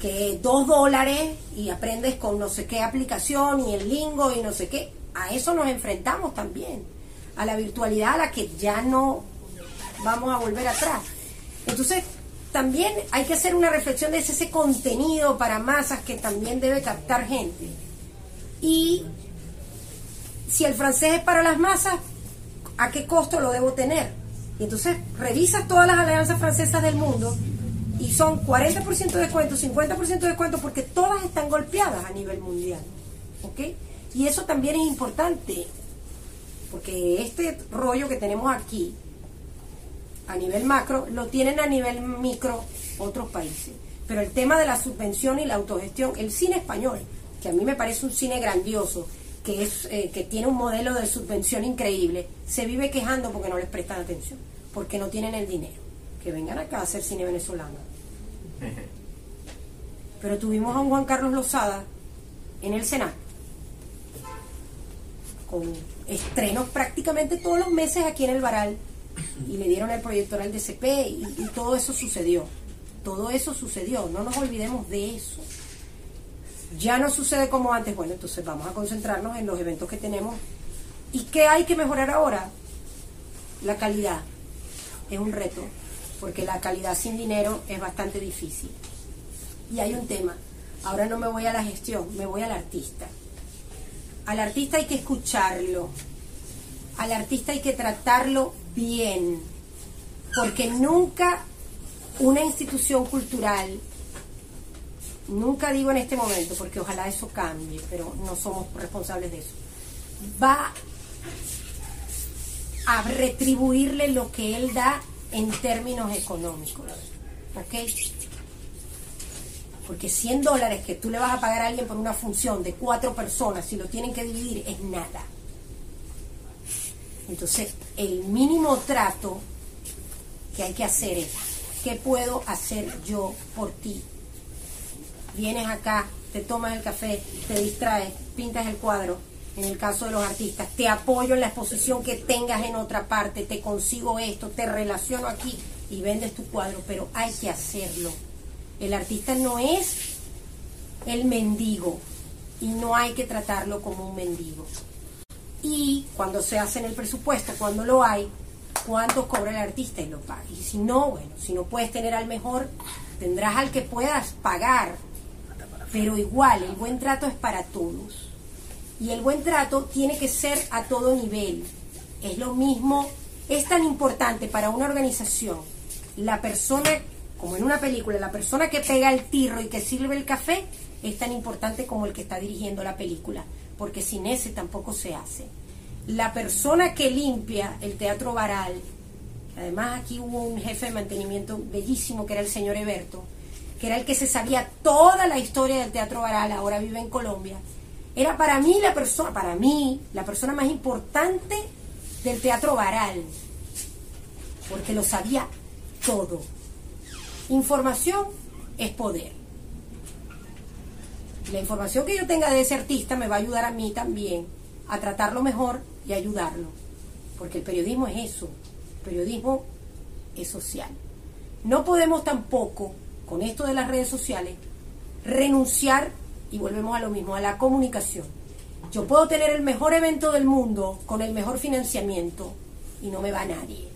A: que dos dólares y aprendes con no sé qué aplicación y el lingo y no sé qué. A eso nos enfrentamos también, a la virtualidad a la que ya no vamos a volver atrás. Entonces, también hay que hacer una reflexión de ese, contenido para masas que también debe captar gente. Y si el francés es para las masas, ¿a qué costo lo debo tener? Y entonces revisas todas las alianzas francesas del mundo y son 40% de descuento, 50% de descuento, porque todas están golpeadas a nivel mundial. ¿Ok? Y eso también es importante, porque este rollo que tenemos aquí, a nivel macro, lo tienen a nivel micro otros países. Pero el tema de la subvención y la autogestión, el cine español, que a mí me parece un cine grandioso, que, es, eh, que tiene un modelo de subvención increíble, se vive quejando porque no les prestan atención, porque no tienen el dinero. Que vengan acá a hacer cine venezolano. Pero tuvimos a un Juan Carlos Lozada en el Senado, con estrenos prácticamente todos los meses aquí en el Baral, y le dieron el proyector al DCP y, y todo eso sucedió. Todo eso sucedió, no nos olvidemos de eso. Ya no sucede como antes, bueno, entonces vamos a concentrarnos en los eventos que tenemos. ¿Y qué hay que mejorar ahora? La calidad. Es un reto, porque la calidad sin dinero es bastante difícil. Y hay un tema. Ahora no me voy a la gestión, me voy al artista. Al artista hay que escucharlo. Al artista hay que tratarlo bien, porque nunca una institución cultural, nunca digo en este momento, porque ojalá eso cambie, pero no somos responsables de eso, va a retribuirle lo que él da en términos económicos. ¿Ok? Porque 100 dólares que tú le vas a pagar a alguien por una función de cuatro personas, si lo tienen que dividir, es nada. Entonces, el mínimo trato que hay que hacer es, ¿qué puedo hacer yo por ti? Vienes acá, te tomas el café, te distraes, pintas el cuadro, en el caso de los artistas, te apoyo en la exposición que tengas en otra parte, te consigo esto, te relaciono aquí y vendes tu cuadro, pero hay que hacerlo. El artista no es el mendigo y no hay que tratarlo como un mendigo y cuando se hace en el presupuesto, cuando lo hay, cuánto cobra el artista y lo paga. Y si no, bueno, si no puedes tener al mejor, tendrás al que puedas pagar. Pero igual, el buen trato es para todos. Y el buen trato tiene que ser a todo nivel. Es lo mismo, es tan importante para una organización la persona, como en una película, la persona que pega el tirro y que sirve el café, es tan importante como el que está dirigiendo la película porque sin ese tampoco se hace. La persona que limpia el teatro varal Además aquí hubo un jefe de mantenimiento bellísimo que era el señor Eberto, que era el que se sabía toda la historia del Teatro Baral, ahora vive en Colombia. Era para mí la persona, para mí, la persona más importante del Teatro Baral, porque lo sabía todo. Información es poder. La información que yo tenga de ese artista me va a ayudar a mí también a tratarlo mejor y ayudarlo. Porque el periodismo es eso. El periodismo es social. No podemos tampoco, con esto de las redes sociales, renunciar, y volvemos a lo mismo, a la comunicación. Yo puedo tener el mejor evento del mundo con el mejor financiamiento y no me va nadie.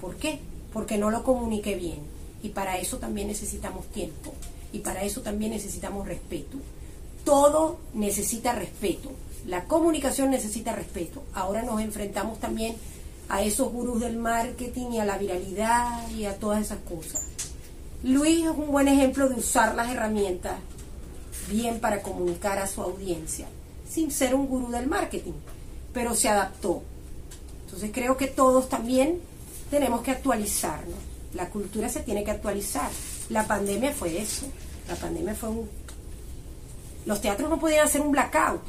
A: ¿Por qué? Porque no lo comuniqué bien. Y para eso también necesitamos tiempo. Y para eso también necesitamos respeto todo necesita respeto. La comunicación necesita respeto. Ahora nos enfrentamos también a esos gurús del marketing y a la viralidad y a todas esas cosas. Luis es un buen ejemplo de usar las herramientas bien para comunicar a su audiencia, sin ser un gurú del marketing, pero se adaptó. Entonces creo que todos también tenemos que actualizarnos. La cultura se tiene que actualizar. La pandemia fue eso. La pandemia fue un los teatros no podían hacer un blackout.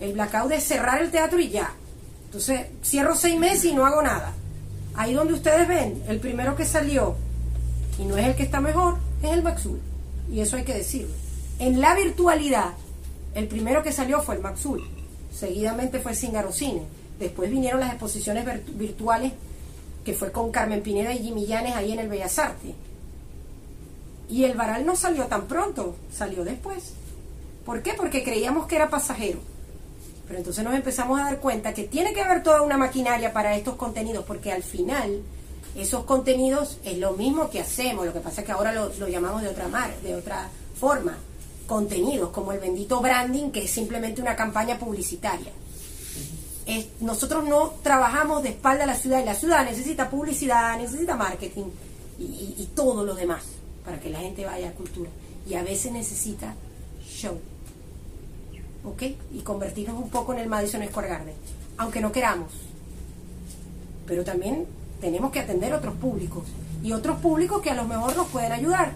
A: El blackout es cerrar el teatro y ya. Entonces, cierro seis meses y no hago nada. Ahí donde ustedes ven, el primero que salió, y no es el que está mejor, es el Maxul. Y eso hay que decirlo. En la virtualidad, el primero que salió fue el Maxul. Seguidamente fue Cingarocine. Después vinieron las exposiciones virtuales, que fue con Carmen Pineda y Jimmy Llanes ahí en el Bellas Artes. Y el Varal no salió tan pronto, salió después. ¿Por qué? Porque creíamos que era pasajero. Pero entonces nos empezamos a dar cuenta que tiene que haber toda una maquinaria para estos contenidos, porque al final esos contenidos es lo mismo que hacemos, lo que pasa es que ahora lo, llamamos de otra mar, de otra forma, contenidos, como el bendito branding, que es simplemente una campaña publicitaria. nosotros no trabajamos de espalda a la ciudad, y la ciudad necesita publicidad, necesita marketing y, todo lo demás para que la gente vaya a cultura. Y a veces necesita show. ¿Ok? Y convertirnos un poco en el Madison Square Garden, aunque no queramos. Pero también tenemos que atender otros públicos y otros públicos que a lo mejor nos pueden ayudar.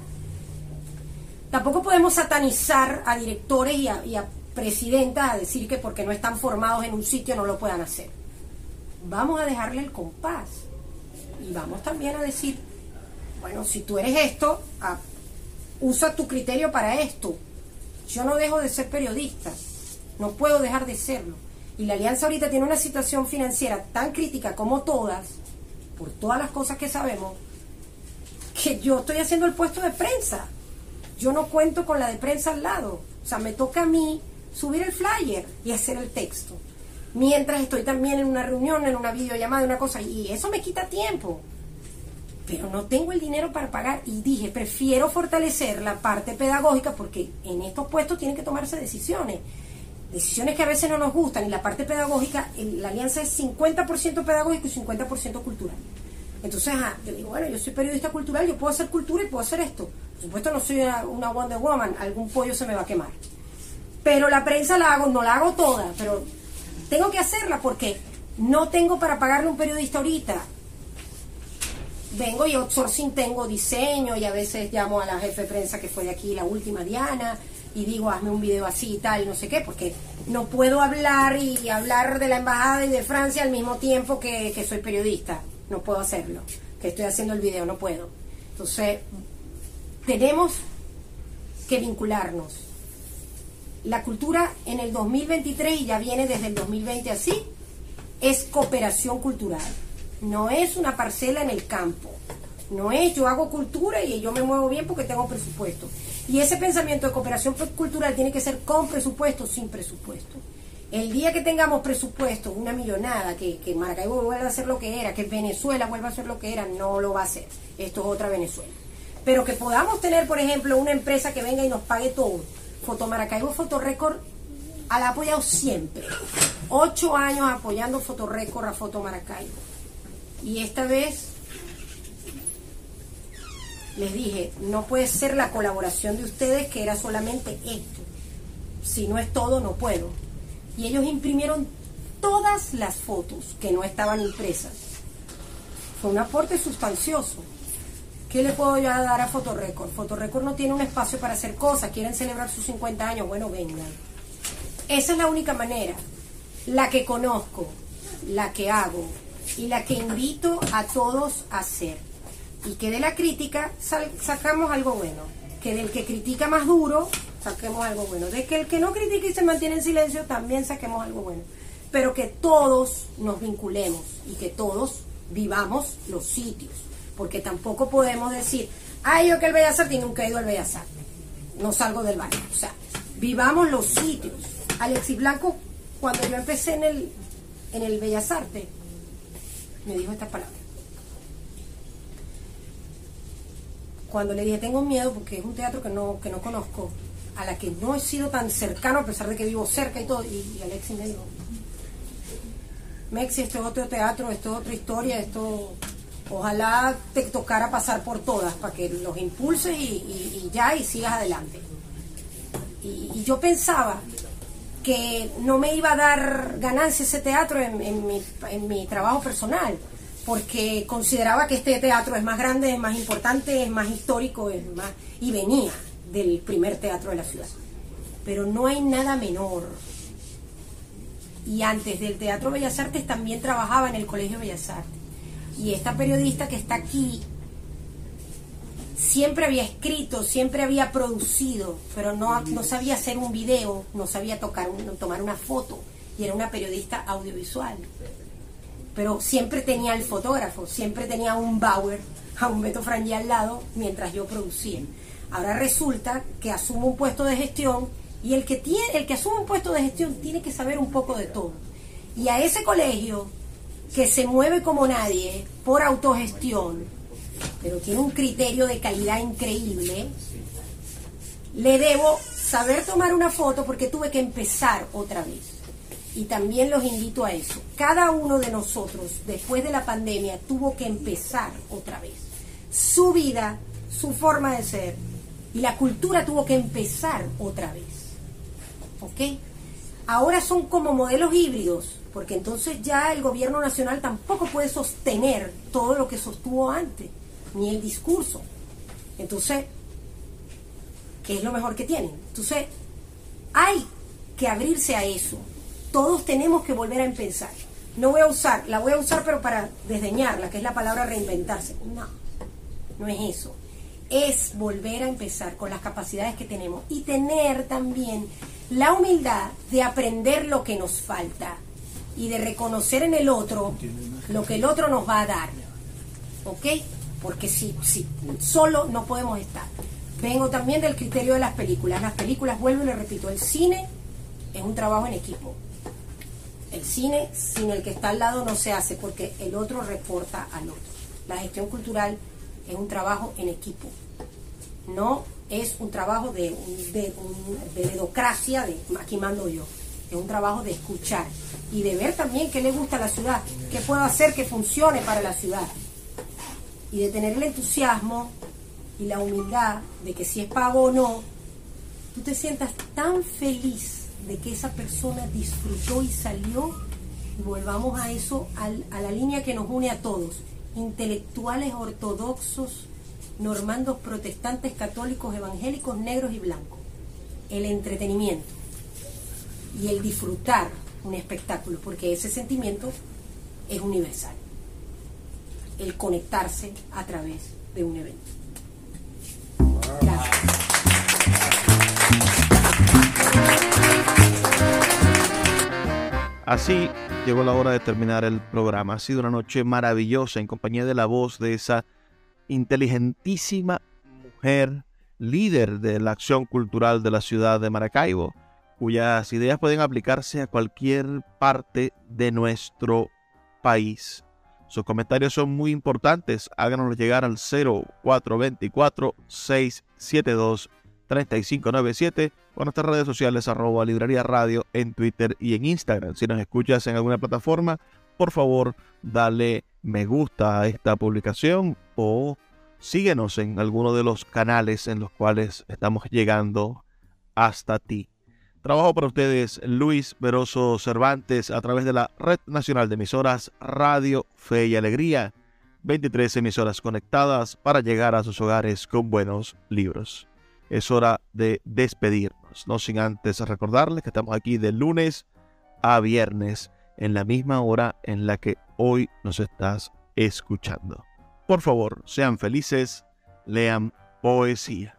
A: Tampoco podemos satanizar a directores y a, y a presidentas a decir que porque no están formados en un sitio no lo puedan hacer. Vamos a dejarle el compás y vamos también a decir, bueno, si tú eres esto, usa tu criterio para esto. Yo no dejo de ser periodista, no puedo dejar de serlo. Y la alianza ahorita tiene una situación financiera tan crítica como todas, por todas las cosas que sabemos, que yo estoy haciendo el puesto de prensa. Yo no cuento con la de prensa al lado. O sea, me toca a mí subir el flyer y hacer el texto. Mientras estoy también en una reunión, en una videollamada, una cosa, y eso me quita tiempo. Pero no tengo el dinero para pagar y dije, prefiero fortalecer la parte pedagógica porque en estos puestos tienen que tomarse decisiones decisiones que a veces no nos gustan y la parte pedagógica, la alianza es 50% pedagógico y 50% cultural. Entonces, yo digo, bueno, yo soy periodista cultural, yo puedo hacer cultura y puedo hacer esto. Por supuesto, no soy una, Wonder Woman, algún pollo se me va a quemar. Pero la prensa la hago, no la hago toda, pero tengo que hacerla porque no tengo para pagarle un periodista ahorita. Vengo y outsourcing tengo diseño y a veces llamo a la jefe de prensa que fue de aquí, la última Diana, y digo, hazme un video así y tal, no sé qué, porque no puedo hablar y hablar de la embajada y de Francia al mismo tiempo que, soy periodista. No puedo hacerlo. Que estoy haciendo el video, no puedo. Entonces, tenemos que vincularnos. La cultura en el 2023, y ya viene desde el 2020 así, es cooperación cultural. No es una parcela en el campo. No es yo hago cultura y yo me muevo bien porque tengo presupuesto. Y ese pensamiento de cooperación cultural tiene que ser con presupuesto, sin presupuesto. El día que tengamos presupuesto, una millonada, que, que Maracaibo vuelva a ser lo que era, que Venezuela vuelva a ser lo que era, no lo va a hacer. Esto es otra Venezuela. Pero que podamos tener, por ejemplo, una empresa que venga y nos pague todo. Foto Maracaibo, Fotorecord, la ha apoyado siempre. Ocho años apoyando Fotorecord a Foto Maracaibo. Y esta vez les dije, no puede ser la colaboración de ustedes que era solamente esto. Si no es todo, no puedo. Y ellos imprimieron todas las fotos que no estaban impresas. fue un aporte sustancioso. ¿Qué le puedo yo dar a Fotorecord? Fotorecord no tiene un espacio para hacer cosas, quieren celebrar sus 50 años, bueno, vengan. Esa es la única manera, la que conozco, la que hago y la que invito a todos a hacer. Y que de la crítica sacamos algo bueno, que del que critica más duro saquemos algo bueno, de que el que no critica y se mantiene en silencio también saquemos algo bueno, pero que todos nos vinculemos y que todos vivamos los sitios porque tampoco podemos decir, ay, yo que el Bellas Artes nunca he ido al Bellas Artes, no salgo del barrio. O sea, vivamos los sitios. Alexis Blanco, cuando yo empecé en el, en el Bellas Artes, me dijo esta palabra. Cuando le dije, tengo miedo porque es un teatro que no, que no conozco, a la que no he sido tan cercano, a pesar de que vivo cerca y todo, y, Alexis me dijo, Mexi, esto es otro teatro, esto es otra historia, esto Ojalá te tocara pasar por todas para que los impulses y, ya y sigas adelante. Y, yo pensaba que no me iba a dar ganancia ese teatro en, mi, trabajo personal, porque consideraba que este teatro es más grande, es más importante, es más histórico, es más y venía del primer teatro de la ciudad. Pero no hay nada menor. Y antes del Teatro Bellas Artes también trabajaba en el Colegio Bellas Artes y esta periodista que está aquí siempre había escrito, siempre había producido, pero no, no sabía hacer un video, no sabía tocar tomar una foto, y era una periodista audiovisual. Pero siempre tenía el fotógrafo, siempre tenía un Bauer, a un Beto Frangi al lado, mientras yo producía. Ahora resulta que asumo un puesto de gestión y el que, tiene, el que asume un puesto de gestión tiene que saber un poco de todo. Y a ese colegio que se mueve como nadie por autogestión, pero tiene un criterio de calidad increíble, le debo saber tomar una foto porque tuve que empezar otra vez. Y también los invito a eso. Cada uno de nosotros, después de la pandemia, tuvo que empezar otra vez. Su vida, su forma de ser y la cultura tuvo que empezar otra vez. ¿Ok? Ahora son como modelos híbridos porque entonces ya el gobierno nacional tampoco puede sostener todo lo que sostuvo antes, ni el discurso. Entonces, ¿qué es lo mejor que tienen? Entonces, hay que abrirse a eso. Todos tenemos que volver a empezar. No voy a usar, la voy a usar pero para desdeñarla, que es la palabra reinventarse. No, no es eso. Es volver a empezar con las capacidades que tenemos y tener también la humildad de aprender lo que nos falta y de reconocer en el otro lo que el otro nos va a dar. ¿Ok? Porque si, si solo no podemos estar. Vengo también del criterio de las películas. Las películas, vuelvo y le repito, el cine es un trabajo en equipo. El cine sin el que está al lado no se hace porque el otro reporta al otro. La gestión cultural es un trabajo en equipo. No es un trabajo de, de, de dedocracia, de aquí mando yo es un trabajo de escuchar y de ver también qué le gusta a la ciudad, qué puedo hacer que funcione para la ciudad. Y de tener el entusiasmo y la humildad de que si es pago o no, tú te sientas tan feliz de que esa persona disfrutó y salió. Y volvamos a eso, a la línea que nos une a todos, intelectuales ortodoxos, normandos protestantes, católicos, evangélicos, negros y blancos. El entretenimiento y el disfrutar un espectáculo, porque ese sentimiento es universal. El conectarse a través de un evento. Gracias.
C: Así llegó la hora de terminar el programa. Ha sido una noche maravillosa en compañía de la voz de esa inteligentísima mujer líder de la acción cultural de la ciudad de Maracaibo, cuyas ideas pueden aplicarse a cualquier parte de nuestro país. Sus comentarios son muy importantes. Háganos llegar al 0424-672-3597 o nuestras redes sociales arroba librería radio en Twitter y en Instagram. Si nos escuchas en alguna plataforma, por favor dale me gusta a esta publicación o síguenos en alguno de los canales en los cuales estamos llegando hasta ti. Trabajo para ustedes Luis Veroso Cervantes a través de la Red Nacional de Emisoras Radio Fe y Alegría. 23 emisoras conectadas para llegar a sus hogares con buenos libros. Es hora de despedirnos, no sin antes recordarles que estamos aquí de lunes a viernes en la misma hora en la que hoy nos estás escuchando. Por favor, sean felices, lean poesía.